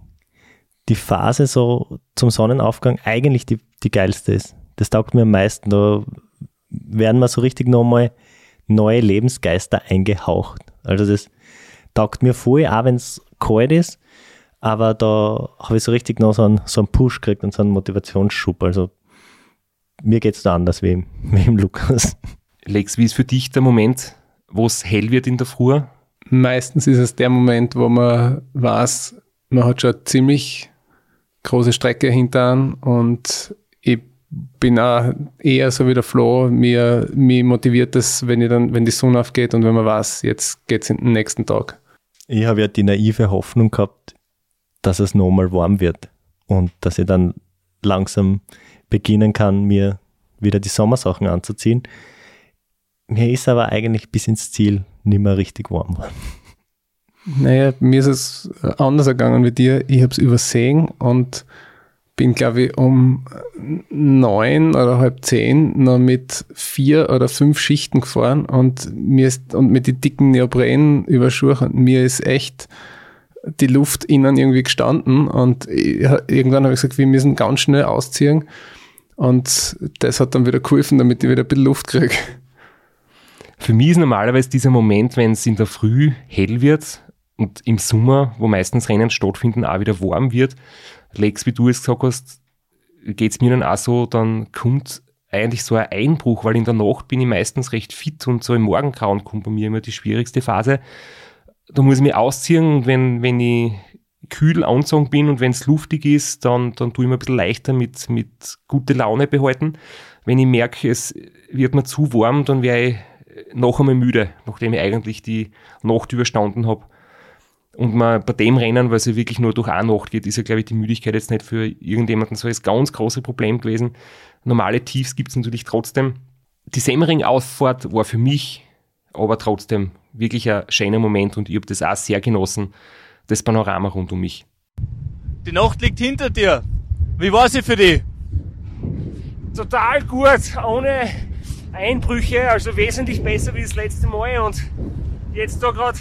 die Phase so zum Sonnenaufgang eigentlich die, die geilste ist. Das taugt mir am meisten. Da werden mir so richtig nochmal neue Lebensgeister eingehaucht. Also das taugt mir voll, auch wenn es kalt ist, aber da habe ich so richtig noch so einen, so einen Push gekriegt und so einen Motivationsschub. Also mir geht es da anders wie im, wie im Lukas. Lex, wie ist für dich der Moment, wo es hell wird in der Früh? Meistens ist es der Moment, wo man weiß, man hat schon ziemlich große Strecke hinter und ich bin auch eher so wie der Flo, mir, mir motiviert es, wenn ich dann, wenn die Sonne aufgeht und wenn man weiß, jetzt geht es in den nächsten Tag. Ich habe ja die naive Hoffnung gehabt, dass es nochmal warm wird und dass ich dann langsam beginnen kann, mir wieder die Sommersachen anzuziehen. Mir ist aber eigentlich bis ins Ziel nicht mehr richtig warm geworden. Naja, mir ist es anders ergangen wie dir. Ich habe es übersehen und bin, glaube ich, um neun oder halb zehn noch mit vier oder fünf Schichten gefahren und mir ist, und mit den dicken Neopren überschuhe und mir ist echt die Luft innen irgendwie gestanden und ich, irgendwann habe ich gesagt, wir müssen ganz schnell ausziehen und das hat dann wieder geholfen, damit ich wieder ein bisschen Luft kriege. Für mich ist normalerweise dieser Moment, wenn es in der Früh hell wird und im Sommer, wo meistens Rennen stattfinden, auch wieder warm wird, Lex, wie du es gesagt hast, geht es mir dann auch so, dann kommt eigentlich so ein Einbruch, weil in der Nacht bin ich meistens recht fit und so im Morgengrauen kommt bei mir immer die schwierigste Phase. Da muss ich mich ausziehen und wenn, wenn ich kühl angezogen bin und wenn es luftig ist, dann, dann tue ich mir ein bisschen leichter mit, mit gute Laune behalten. Wenn ich merke, es wird mir zu warm, dann wäre ich noch einmal müde, nachdem ich eigentlich die Nacht überstanden habe. Und man bei dem Rennen, weil es ja wirklich nur durch eine Nacht geht, ist ja, glaube ich, die Müdigkeit jetzt nicht für irgendjemanden so das ganz große Problem gewesen. Normale Tiefs gibt es natürlich trotzdem. Die Semmering-Ausfahrt war für mich aber trotzdem wirklich ein schöner Moment und ich habe das auch sehr genossen, das Panorama rund um mich. Die Nacht liegt hinter dir. Wie war sie für dich? Total gut, ohne Einbrüche, also wesentlich besser wie das letzte Mal und jetzt da gerade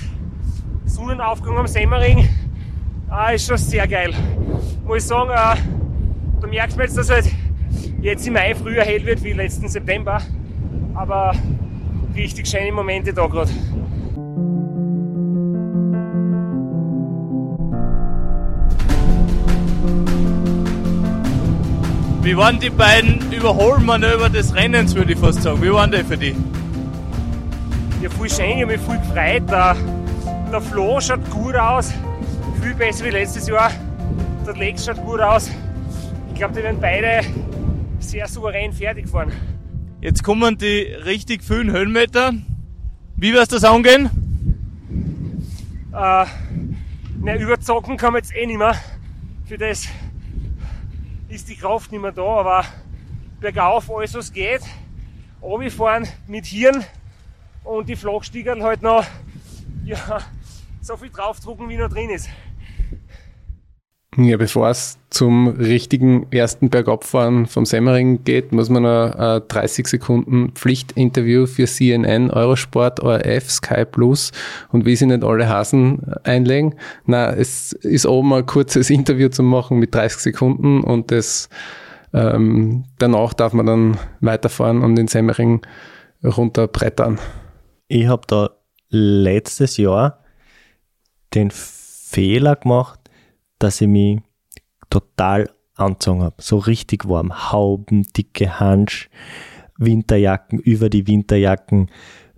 Sonnenaufgang am Semmering ah, ist schon sehr geil. Muss ich sagen, äh, da merkt man jetzt, dass halt jetzt im Mai früher hell wird wie letzten September. Aber richtig schöne Momente da gerade. Wie waren die beiden Überholmanöver des Rennens, würde ich fast sagen? Wie waren die für dich? Ja, voll schön, ich habe mich voll gefreut. Der, Flo schaut gut aus, viel besser wie letztes Jahr. Der Lex schaut gut aus. Ich glaube, die werden beide sehr souverän fertig fahren. Jetzt kommen die richtig vielen Höhenmeter. Wie wirst du das angehen? Äh, na, überzocken kann man jetzt eh nicht mehr. Für das ist die Kraft nicht mehr da, aber bergauf alles was geht. fahren mit Hirn und die Flachstiegerl halt noch ja, so viel draufdrucken, wie noch drin ist. Ja, bevor es zum richtigen ersten Bergabfahren vom Semmering geht, muss man noch ein 30 Sekunden Pflichtinterview für CNN, Eurosport, ORF, Sky Plus und wie sie nicht alle Hasen einlegen. Na, es ist oben ein kurzes Interview zu machen mit 30 Sekunden und das ähm, danach darf man dann weiterfahren und den Semmering runterbrettern. Ich habe da letztes Jahr den Fehler gemacht, dass ich mich total angezogen habe. So richtig warm. Hauben, dicke Hansch, Winterjacken, über die Winterjacken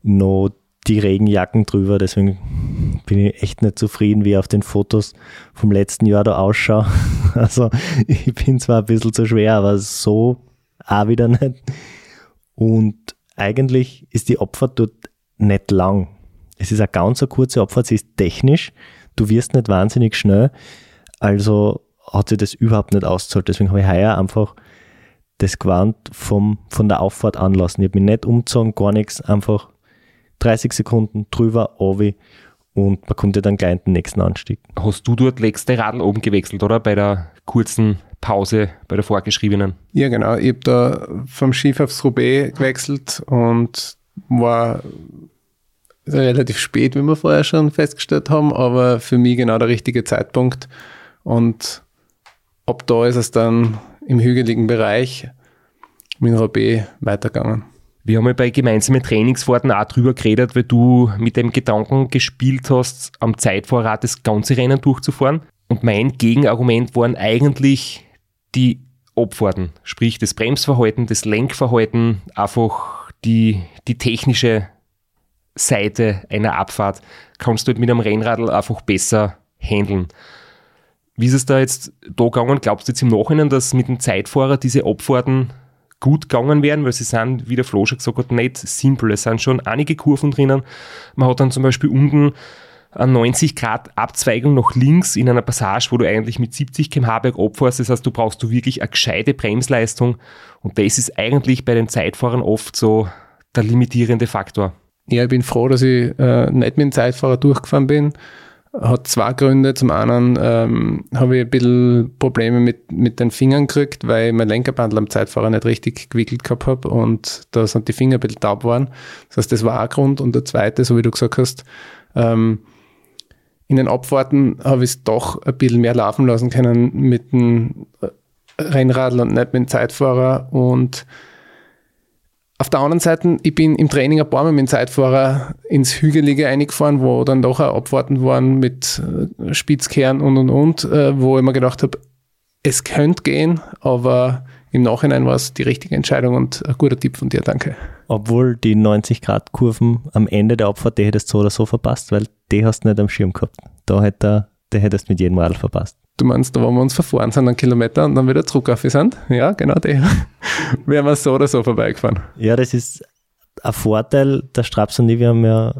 noch die Regenjacken drüber. Deswegen bin ich echt nicht zufrieden, wie ich auf den Fotos vom letzten Jahr da ausschaue. Also ich bin zwar ein bisschen zu schwer, aber so auch wieder nicht. Und eigentlich ist die Abfahrt dort nicht lang. Es ist eine ganz eine kurze Abfahrt, sie ist technisch. Du wirst nicht wahnsinnig schnell. Also hat sich das überhaupt nicht ausgezahlt. Deswegen habe ich heuer einfach das gewarnt vom, von der Auffahrt anlassen. Ich habe mich nicht umgezogen, gar nichts, einfach 30 Sekunden drüber, obi und man kommt ja dann gleich in den nächsten Anstieg. Hast du dort letzte Radl oben gewechselt, oder? Bei der kurzen Pause, bei der vorgeschriebenen? Ja, genau. Ich habe da vom Schiff aufs Roubaix gewechselt und war relativ spät, wie wir vorher schon festgestellt haben, aber für mich genau der richtige Zeitpunkt. Und ab da ist es dann im hügeligen Bereich mit Roubaix weitergegangen. Wir haben ja bei gemeinsamen Trainingsfahrten auch drüber geredet, weil du mit dem Gedanken gespielt hast, am Zeitvorrat das ganze Rennen durchzufahren. Und mein Gegenargument waren eigentlich die Abfahrten, sprich das Bremsverhalten, das Lenkverhalten, einfach die, die technische Seite einer Abfahrt kannst du halt mit einem Rennradl einfach besser handeln. Wie ist es da jetzt da gegangen? Glaubst du jetzt im Nachhinein, dass mit dem Zeitfahrer diese Abfahrten gut gegangen wären, weil sie sind, wie der Flo schon gesagt hat, nicht simpel. Es sind schon einige Kurven drinnen. Man hat dann zum Beispiel unten eine 90 Grad Abzweigung nach links in einer Passage, wo du eigentlich mit 70 km/h bergab. Das heißt, du brauchst du wirklich eine gescheite Bremsleistung. Und das ist eigentlich bei den Zeitfahrern oft so der limitierende Faktor. Ja, ich bin froh, dass ich äh, nicht mit dem Zeitfahrer durchgefahren bin. Hat zwei Gründe. Zum einen ähm, habe ich ein bisschen Probleme mit, mit den Fingern gekriegt, weil ich mein Lenkerbandel am Zeitfahrer nicht richtig gewickelt gehabt habe und da sind die Finger ein bisschen taub geworden. Das heißt, das war ein Grund. Und der zweite, so wie du gesagt hast, ähm, in den Abfahrten habe ich es doch ein bisschen mehr laufen lassen können mit dem Rennradl und nicht mit dem Zeitfahrer und auf der anderen Seite, ich bin im Training ein paar Mal mit dem Zeitfahrer ins Hügelige eingefahren, wo dann doch auch Abfahrten waren mit äh, Spitzkehren und und und, äh, wo ich mir gedacht habe, es könnte gehen, aber im Nachhinein war es die richtige Entscheidung und ein guter Tipp von dir, danke. Obwohl die 90-Grad-Kurven am Ende der Abfahrt, die hättest du so oder so verpasst, weil die hast du nicht am Schirm gehabt. Da hätte, die hättest du mit jedem Radl verpasst. Du meinst, da wo wir uns verfahren sind, einen Kilometer und dann wieder zurück auf sind? Ja, genau die. Wären wir so oder so vorbeigefahren. Ja, das ist ein Vorteil. Der Straps und ich, wir haben ja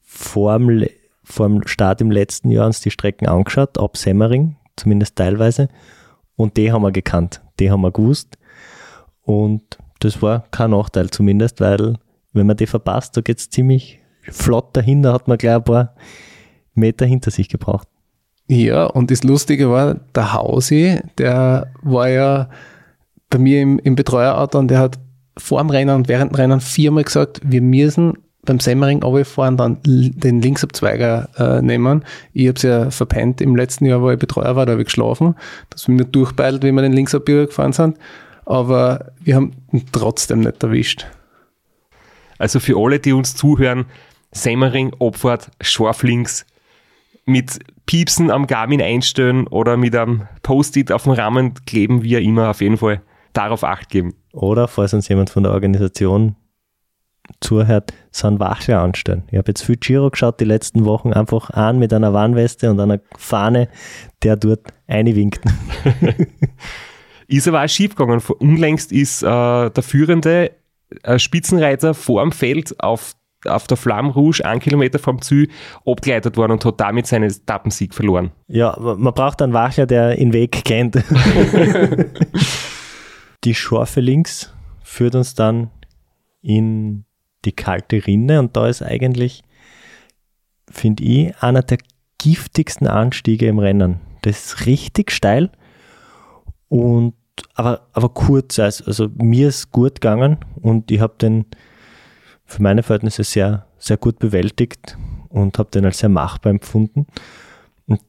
vor dem, vor dem Start im letzten Jahr uns die Strecken angeschaut, ab Semmering, zumindest teilweise. Und die haben wir gekannt. Die haben wir gewusst. Und das war kein Nachteil zumindest, weil wenn man die verpasst, da geht es ziemlich flott dahinter, hat man gleich ein paar Meter hinter sich gebraucht. Ja, und das Lustige war, der Hausi, der war ja bei mir im, im Betreuerauto und der hat vor dem Rennen und während dem Rennen viermal gesagt, wir müssen beim Semmering fahren, dann den Linksabzweiger äh, nehmen. Ich habe es ja verpennt im letzten Jahr, wo ich Betreuer war, da habe ich geschlafen. Das bin nicht durchbeilt, wie wir den Linksabbieger gefahren sind. Aber wir haben ihn trotzdem nicht erwischt. Also für alle, die uns zuhören, Semmering, Abfahrt, scharf links, mit Piepsen am Garmin einstellen oder mit einem Post-it auf dem Rahmen kleben, wie immer auf jeden Fall darauf Acht geben. Oder falls uns jemand von der Organisation zuhört, so einen Wache anstellen. Ich habe jetzt viel Giro geschaut die letzten Wochen, einfach an mit einer Warnweste und einer Fahne, der dort einwinkt. ist aber auch schief gegangen. Unlängst ist äh, der führende äh, Spitzenreiter vor dem Feld auf auf der Flamme Rouge, einen Kilometer vom Ziel, abgeleitet worden und hat damit seinen Etappensieg verloren. Ja, man braucht einen Wacher, der den Weg kennt. die Schorfe links führt uns dann in die kalte Rinne und da ist eigentlich, finde ich, einer der giftigsten Anstiege im Rennen. Das ist richtig steil und aber, aber kurz, also, also mir ist gut gegangen und ich habe den für meine Verhältnisse sehr, sehr gut bewältigt und habe den als sehr machbar empfunden. Und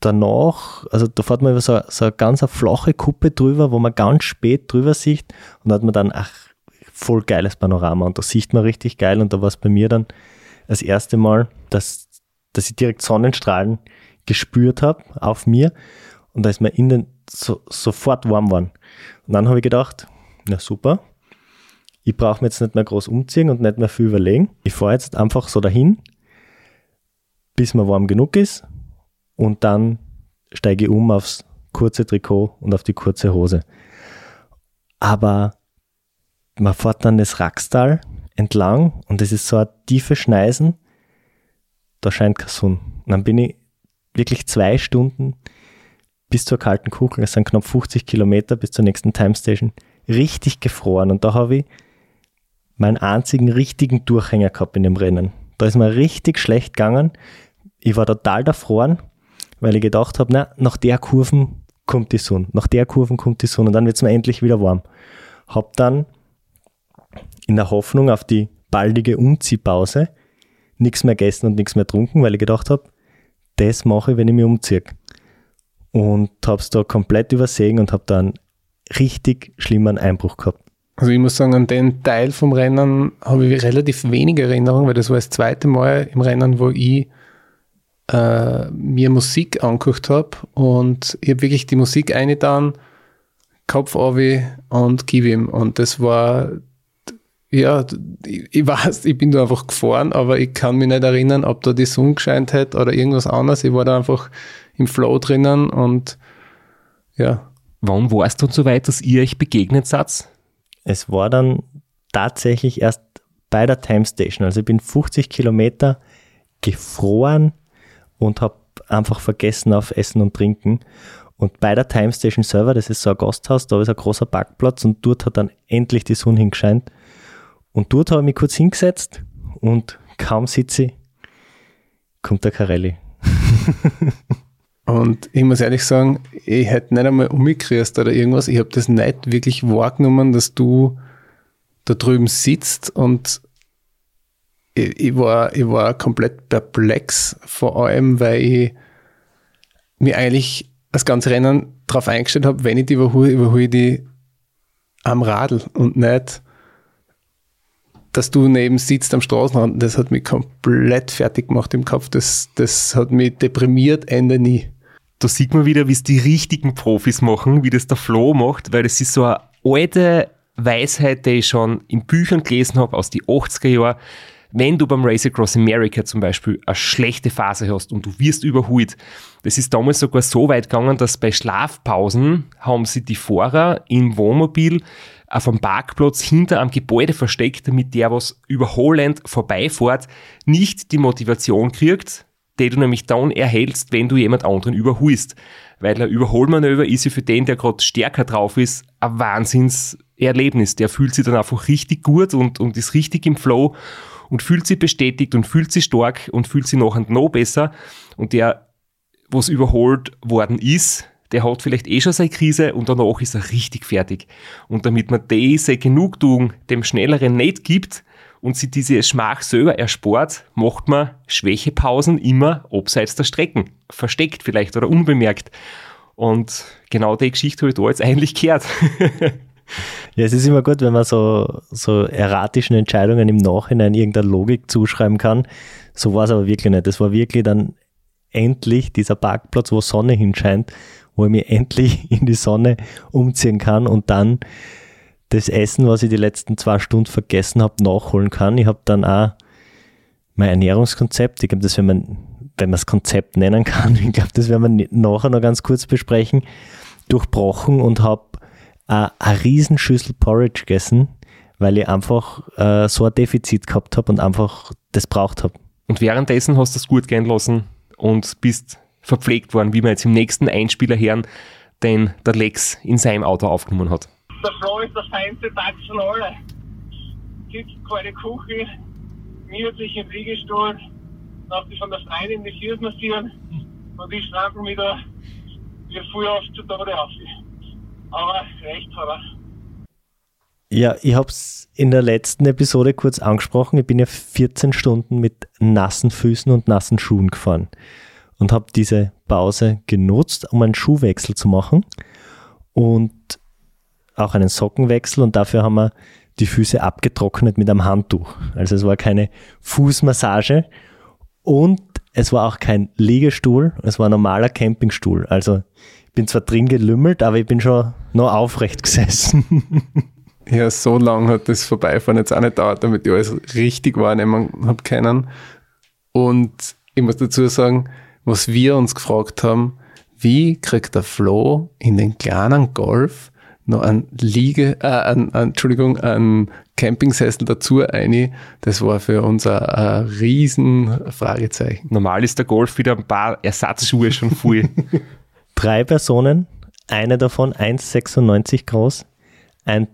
danach, also da fährt man über so, so eine ganz eine flache Kuppe drüber, wo man ganz spät drüber sieht und hat man dann, ach, voll geiles Panorama und da sieht man richtig geil und da war es bei mir dann das erste Mal, dass, dass ich direkt Sonnenstrahlen gespürt habe auf mir und da ist mir innen so, sofort warm geworden. Und dann habe ich gedacht, na super, ich brauche mir jetzt nicht mehr groß umziehen und nicht mehr viel überlegen. Ich fahre jetzt einfach so dahin, bis mir warm genug ist und dann steige ich um aufs kurze Trikot und auf die kurze Hose. Aber man fährt dann das Rackstal entlang und es ist so ein tiefe Schneisen, da scheint kein Sonne. Dann bin ich wirklich zwei Stunden bis zur kalten Kugel, es sind knapp 50 Kilometer bis zur nächsten Timestation, richtig gefroren und da habe ich meinen einzigen richtigen Durchhänger gehabt in dem Rennen. Da ist mir richtig schlecht gegangen. Ich war total erfroren, weil ich gedacht habe, na, nach der Kurven kommt die Sonne, nach der Kurven kommt die Sonne und dann wird es mir endlich wieder warm. Hab dann in der Hoffnung auf die baldige Umziehpause nichts mehr gegessen und nichts mehr getrunken, weil ich gedacht habe, das mache ich, wenn ich mich umziehe. Und habe es da komplett übersehen und habe dann richtig schlimmen Einbruch gehabt. Also ich muss sagen, an den Teil vom Rennen habe ich relativ wenige Erinnerungen, weil das war das zweite Mal im Rennen, wo ich äh, mir Musik angeguckt habe und ich habe wirklich die Musik eingetan, Kopf und gib ihm. Und das war, ja, ich, ich weiß, ich bin da einfach gefahren, aber ich kann mich nicht erinnern, ob da die Sonne gescheint hat oder irgendwas anderes. Ich war da einfach im Flow drinnen und ja. Wann warst du so weit, dass ihr euch begegnet seid? Es war dann tatsächlich erst bei der Time Station. Also ich bin 50 Kilometer gefroren und habe einfach vergessen auf Essen und Trinken. Und bei der Time Station Server, das ist so ein Gasthaus, da ist ein großer Parkplatz und dort hat dann endlich die Sonne hingescheint. Und dort habe ich mich kurz hingesetzt und kaum sitze ich, kommt der Carelli. Und ich muss ehrlich sagen, ich hätte nicht einmal umgekriegt oder irgendwas. Ich habe das nicht wirklich wahrgenommen, dass du da drüben sitzt und ich, ich, war, ich war komplett perplex, vor allem, weil ich mir eigentlich das ganze Rennen darauf eingestellt habe, wenn ich die überhole, überhole ich die am Radl und nicht, dass du neben sitzt am Straßenrand. Das hat mich komplett fertig gemacht im Kopf. Das, das hat mich deprimiert, Ende nie da sieht man wieder, wie es die richtigen Profis machen, wie das der Flo macht, weil das ist so eine alte Weisheit, die ich schon in Büchern gelesen habe aus den 80er Jahren. Wenn du beim Race Across America zum Beispiel eine schlechte Phase hast und du wirst überholt, das ist damals sogar so weit gegangen, dass bei Schlafpausen haben sie die Fahrer im Wohnmobil auf dem Parkplatz hinter einem Gebäude versteckt, damit der, was überholend vorbeifährt, nicht die Motivation kriegt, die du nämlich dann erhältst, wenn du jemand anderen überholst. Weil ein Überholmanöver ist ja für den, der gerade stärker drauf ist, ein Wahnsinnserlebnis. Der fühlt sich dann einfach richtig gut und, und ist richtig im Flow und fühlt sich bestätigt und fühlt sich stark und fühlt sich nachher noch besser. Und der, was überholt worden ist, der hat vielleicht eh schon seine Krise und danach ist er richtig fertig. Und damit man diese Genugtuung dem Schnelleren nicht gibt, und sie diese Schmach selber erspart, macht man Schwächepausen immer abseits der Strecken. Versteckt vielleicht oder unbemerkt. Und genau die Geschichte habe ich da jetzt eigentlich gehört. ja, es ist immer gut, wenn man so, so erratischen Entscheidungen im Nachhinein irgendeine Logik zuschreiben kann. So war es aber wirklich nicht. Das war wirklich dann endlich dieser Parkplatz, wo Sonne hinscheint, wo ich mich endlich in die Sonne umziehen kann und dann das Essen, was ich die letzten zwei Stunden vergessen habe, nachholen kann. Ich habe dann auch mein Ernährungskonzept, ich glaube, das wenn man, wenn man es Konzept nennen kann, ich glaube, das werden wir nachher noch ganz kurz besprechen, durchbrochen und habe äh, eine Riesenschüssel Porridge gegessen, weil ich einfach äh, so ein Defizit gehabt habe und einfach das braucht habe. Und währenddessen hast du es gut gehen lassen und bist verpflegt worden, wie wir jetzt im nächsten Einspieler hören, den der Lex in seinem Auto aufgenommen hat der Flo ist der feinste Tag von alle. Sitzt keine Küche, gemütlich im Liegestuhl, nach von der Freundin die Füße massieren und ich strampel mich da wie früher oft zu Tode auf. Aber recht hat er. Ja, ich habe es in der letzten Episode kurz angesprochen. Ich bin ja 14 Stunden mit nassen Füßen und nassen Schuhen gefahren und habe diese Pause genutzt, um einen Schuhwechsel zu machen. Und auch einen Sockenwechsel und dafür haben wir die Füße abgetrocknet mit einem Handtuch. Also es war keine Fußmassage und es war auch kein Liegestuhl, es war ein normaler Campingstuhl. Also ich bin zwar drin gelümmelt, aber ich bin schon noch aufrecht gesessen. Ja, so lange hat das Vorbeifahren jetzt auch nicht dauert, damit ich alles richtig wahrnehmen habe können. Und ich muss dazu sagen, was wir uns gefragt haben, wie kriegt der Flo in den kleinen Golf noch ein Liege, äh, ein, ein, Entschuldigung, ein Campingsessel dazu eine. Das war für uns ein, ein riesen Fragezeichen. Normal ist der Golf wieder ein paar Ersatzschuhe schon voll. Drei Personen, eine davon 1,96 groß, ein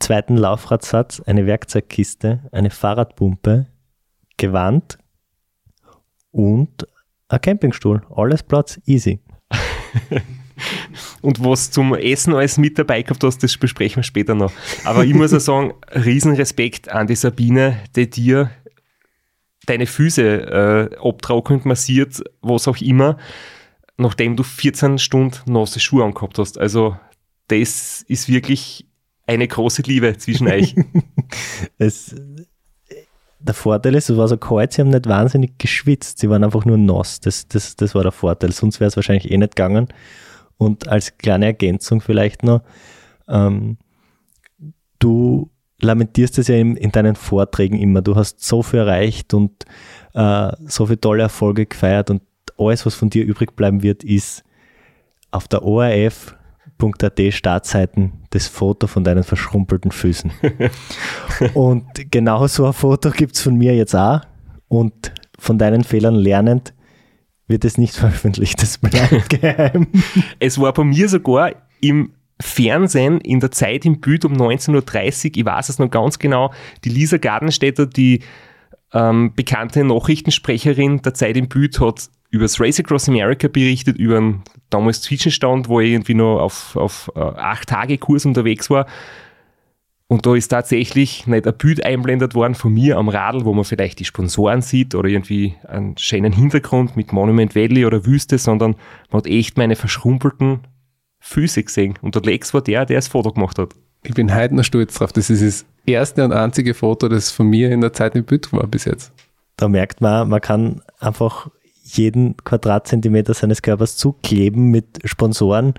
zweiten Laufradsatz, eine Werkzeugkiste, eine Fahrradpumpe, Gewand und ein Campingstuhl. Alles Platz, easy. Und was zum Essen alles mit dabei gehabt hast, das besprechen wir später noch. Aber ich muss auch sagen, Riesenrespekt an die Sabine, die dir deine Füße äh, abtrocknet, massiert, was auch immer, nachdem du 14 Stunden nasse Schuhe angehabt hast. Also das ist wirklich eine große Liebe zwischen euch. es, der Vorteil ist, es war so kalt, sie haben nicht wahnsinnig geschwitzt, sie waren einfach nur nass. Das, das, das war der Vorteil, sonst wäre es wahrscheinlich eh nicht gegangen. Und als kleine Ergänzung vielleicht noch, ähm, du lamentierst es ja in, in, deinen Vorträgen immer, du hast so viel erreicht und äh, so viele tolle Erfolge gefeiert und alles, was von dir übrig bleiben wird, ist auf der ORF Startseiten Startseiten das Foto von deinen verschrumpelten Füßen. und genau so ein Foto gibt es von mir jetzt auch. Und von deinen Fehlern lernend wird es nicht veröffentlicht. Das bleibt geheim. Es war bei mir sogar im Fernsehen in der Zeit im Bild um 19.30 Uhr, ich weiß es noch ganz genau, die Lisa Gardenstädter, die ähm, bekannte Nachrichtensprecherin der Zeit im Bild, hat über das Race Across America berichtet, über einen damals Zwischenstand, wo ich irgendwie noch auf, auf uh, acht Tage Kurs unterwegs war. Und da ist tatsächlich nicht ein Bild einblendet worden von mir am Radl, wo man vielleicht die Sponsoren sieht oder irgendwie einen schönen Hintergrund mit Monument Valley oder Wüste, sondern man hat echt meine verschrumpelten Füße gesehen. Und der Lex war der, der das Foto gemacht hat. Ich bin heute noch stolz drauf. Das ist das erste und einzige Foto, das von mir in der Zeit im Bild war bis jetzt. Da merkt man, man kann einfach jeden Quadratzentimeter seines Körpers zukleben mit Sponsoren.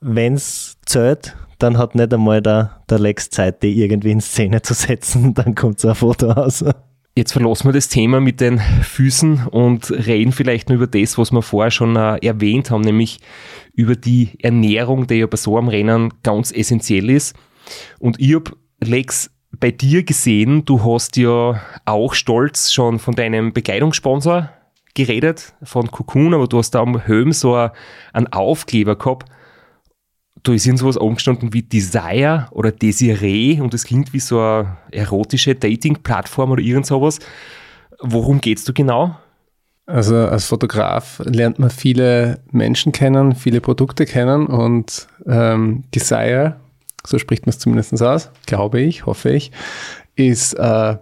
Wenn es zählt, dann hat nicht einmal der, der Lex Zeit, die irgendwie in Szene zu setzen, dann kommt so ein Foto raus. Jetzt verlassen wir das Thema mit den Füßen und reden vielleicht nur über das, was wir vorher schon äh, erwähnt haben, nämlich über die Ernährung, die ja bei so einem Rennen ganz essentiell ist. Und ich habe, Lex, bei dir gesehen, du hast ja auch stolz schon von deinem Bekleidungssponsor geredet von Cocoon, aber du hast da am Helm so einen Aufkleber gehabt. Da ist irgend sowas umgestanden wie Desire oder Desiree und das klingt wie so eine erotische Dating-Plattform oder irgend sowas. Worum geht's du genau? Also als Fotograf lernt man viele Menschen kennen, viele Produkte kennen und ähm, Desire, so spricht man es zumindest aus, glaube ich, hoffe ich, ist äh,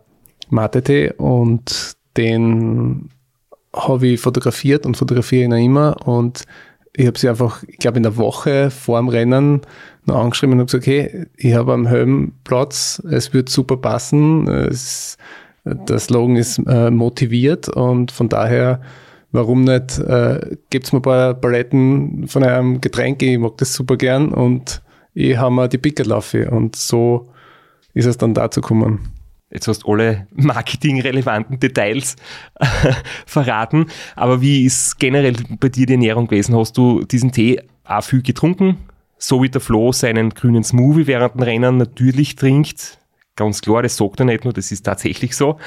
Mate-Tee und den habe ich fotografiert und fotografiere ihn immer und ich habe sie einfach, ich glaube in der Woche vor dem Rennen noch angeschrieben und habe gesagt, okay, ich habe am Helm Platz, es wird super passen, es, der Slogan ist äh, motiviert und von daher, warum nicht, äh, gebt mir ein paar Paletten von einem Getränk, ich mag das super gern und ich habe mir die Pickerlaufe und so ist es dann dazu gekommen. Jetzt hast du alle marketingrelevanten Details äh, verraten. Aber wie ist generell bei dir die Ernährung gewesen? Hast du diesen Tee auch viel getrunken? So wie der Flo seinen grünen Smoothie während dem Rennen natürlich trinkt. Ganz klar, das sagt er nicht nur, das ist tatsächlich so.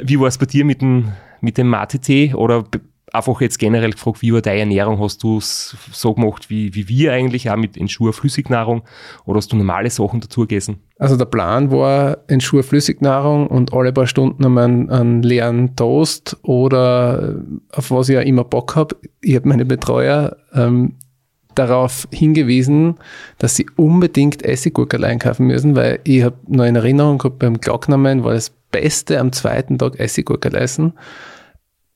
Wie war es bei dir mit dem, mit dem Mate-Tee? Oder einfach jetzt generell gefragt, wie war deine Ernährung? Hast du es so gemacht wie, wie wir eigentlich, auch mit Ensure Flüssignahrung oder hast du normale Sachen dazu gegessen? Also der Plan war Ensure Flüssignahrung und alle paar Stunden einen, einen leeren Toast oder auf was ich ja immer Bock habe. Ich habe meine Betreuer ähm, darauf hingewiesen, dass sie unbedingt Essiggurke einkaufen müssen, weil ich habe noch in Erinnerung gehabt, beim Glocknamen war das Beste am zweiten Tag Essiggurke essen.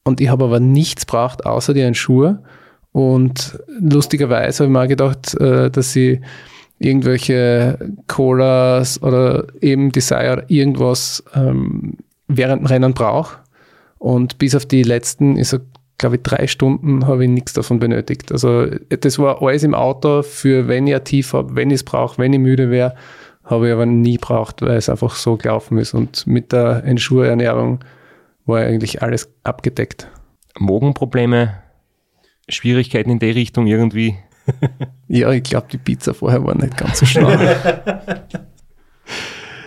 Und ich habe aber nichts braucht außer die Schuhe. Und lustigerweise habe ich mir gedacht, äh, dass sie irgendwelche Colas oder eben Desire irgendwas ähm, während dem Rennen brauche. Und bis auf die letzten, ich sag, glaube ich, drei Stunden habe ich nichts davon benötigt. Also das war alles im Auto für wenn ich Tief habe, wenn ich es brauche, wenn ich müde wäre, habe ich aber nie braucht, weil es einfach so gelaufen ist. Und mit der Ensure-Ernährung war eigentlich alles abgedeckt. Magenprobleme, Schwierigkeiten in der Richtung irgendwie? ja, ich glaube, die Pizza vorher war nicht ganz so schlau.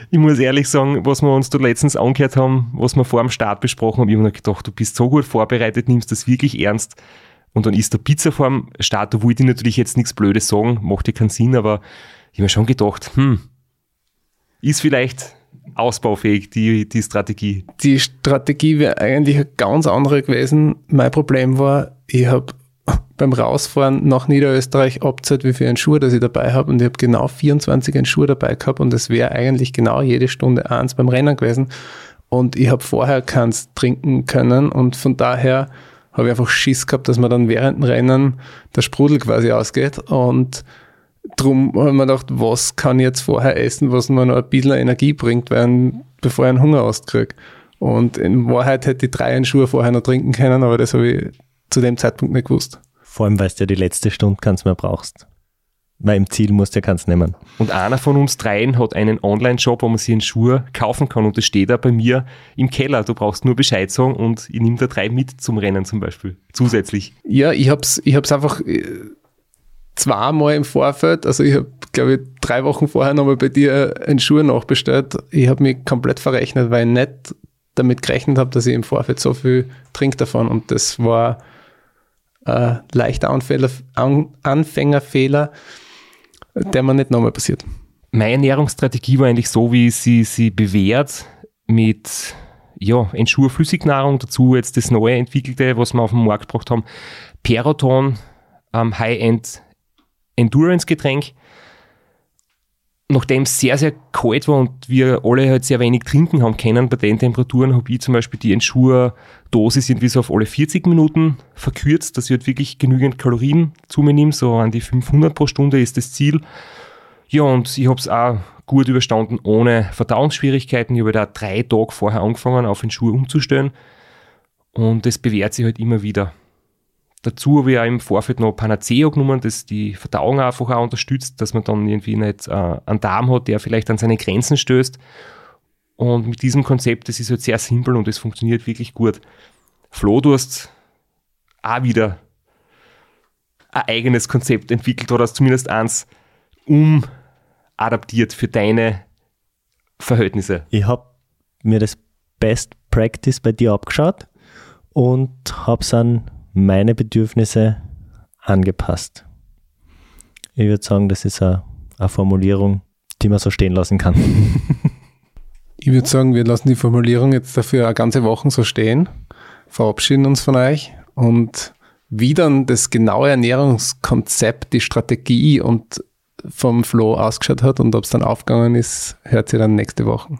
ich muss ehrlich sagen, was wir uns da letztens angehört haben, was wir vor dem Start besprochen haben, ich habe mir gedacht, du bist so gut vorbereitet, nimmst das wirklich ernst. Und dann ist der Pizza vor dem Start, da wollte ich natürlich jetzt nichts Blödes sagen, macht ja keinen Sinn, aber ich habe mir schon gedacht, hm, ist vielleicht ausbaufähig, die, die Strategie? Die Strategie wäre eigentlich eine ganz andere gewesen. Mein Problem war, ich habe beim Rausfahren nach Niederösterreich abzahlt, wie viel einen Schuh, das ich dabei habe. Und ich habe genau 24 einen Schuh dabei gehabt und es wäre eigentlich genau jede Stunde eins beim Rennen gewesen. Und ich habe vorher keins trinken können und von daher habe ich einfach Schiss gehabt, dass mir dann während dem Rennen der Sprudel quasi ausgeht. Und drum habe ich mir gedacht, was kann ich jetzt vorher essen, was mir noch ein bisschen Energie bringt, weil, bevor ich einen Hunger auskriege. Und in Wahrheit hätte ich drei Schuhe vorher noch trinken können, aber das habe ich zu dem Zeitpunkt nicht gewusst. Vor allem, weil du ja die letzte Stunde keins mehr brauchst. Weil im Ziel musst du ja keins nehmen. Und einer von uns dreien hat einen Online-Shop, wo man sich einen Schuh kaufen kann und das steht da bei mir im Keller. Du brauchst nur Bescheid sagen und ich nehme da drei mit zum Rennen zum Beispiel. Zusätzlich. Ja, ich hab's, ich hab's einfach äh, zweimal im Vorfeld, also ich habe, glaube ich, drei Wochen vorher nochmal bei dir einen Schuh nachbestellt. Ich habe mich komplett verrechnet, weil ich nicht damit gerechnet habe, dass ich im Vorfeld so viel trinke davon. Und das war äh, leichter Anfänger, An Anfängerfehler, der mir nicht nochmal passiert. Meine Ernährungsstrategie war eigentlich so, wie sie sie bewährt mit ja, Entschur Flüssignahrung, dazu jetzt das neue entwickelte, was wir auf den Markt gebracht haben, Peroton, ähm, High-End Endurance-Getränk. Nachdem es sehr, sehr kalt war und wir alle halt sehr wenig trinken haben können, bei den Temperaturen habe ich zum Beispiel die Entschur-Dosis irgendwie so auf alle 40 Minuten verkürzt, dass ich halt wirklich genügend Kalorien zu mir nehme, so an die 500 pro Stunde ist das Ziel. Ja, und ich habe es auch gut überstanden ohne Verdauungsschwierigkeiten. Ich habe da drei Tage vorher angefangen, auf den umzustellen. Und das bewährt sich halt immer wieder. Dazu habe ich auch im Vorfeld noch Panaceo genommen, das die Verdauung einfach auch unterstützt, dass man dann irgendwie nicht äh, einen Darm hat, der vielleicht an seine Grenzen stößt. Und mit diesem Konzept, das ist halt sehr simpel und es funktioniert wirklich gut. Flo, du hast auch wieder ein eigenes Konzept entwickelt oder zumindest eins umadaptiert für deine Verhältnisse. Ich habe mir das Best Practice bei dir abgeschaut und habe es an meine Bedürfnisse angepasst. Ich würde sagen, das ist eine, Formulierung, die man so stehen lassen kann. Ich würde sagen, wir lassen die Formulierung jetzt dafür eine ganze Woche so stehen, verabschieden uns von euch und wie dann das genaue Ernährungskonzept, die Strategie und vom Flo ausgeschaut hat und ob es dann aufgegangen ist, hört ihr dann nächste Woche.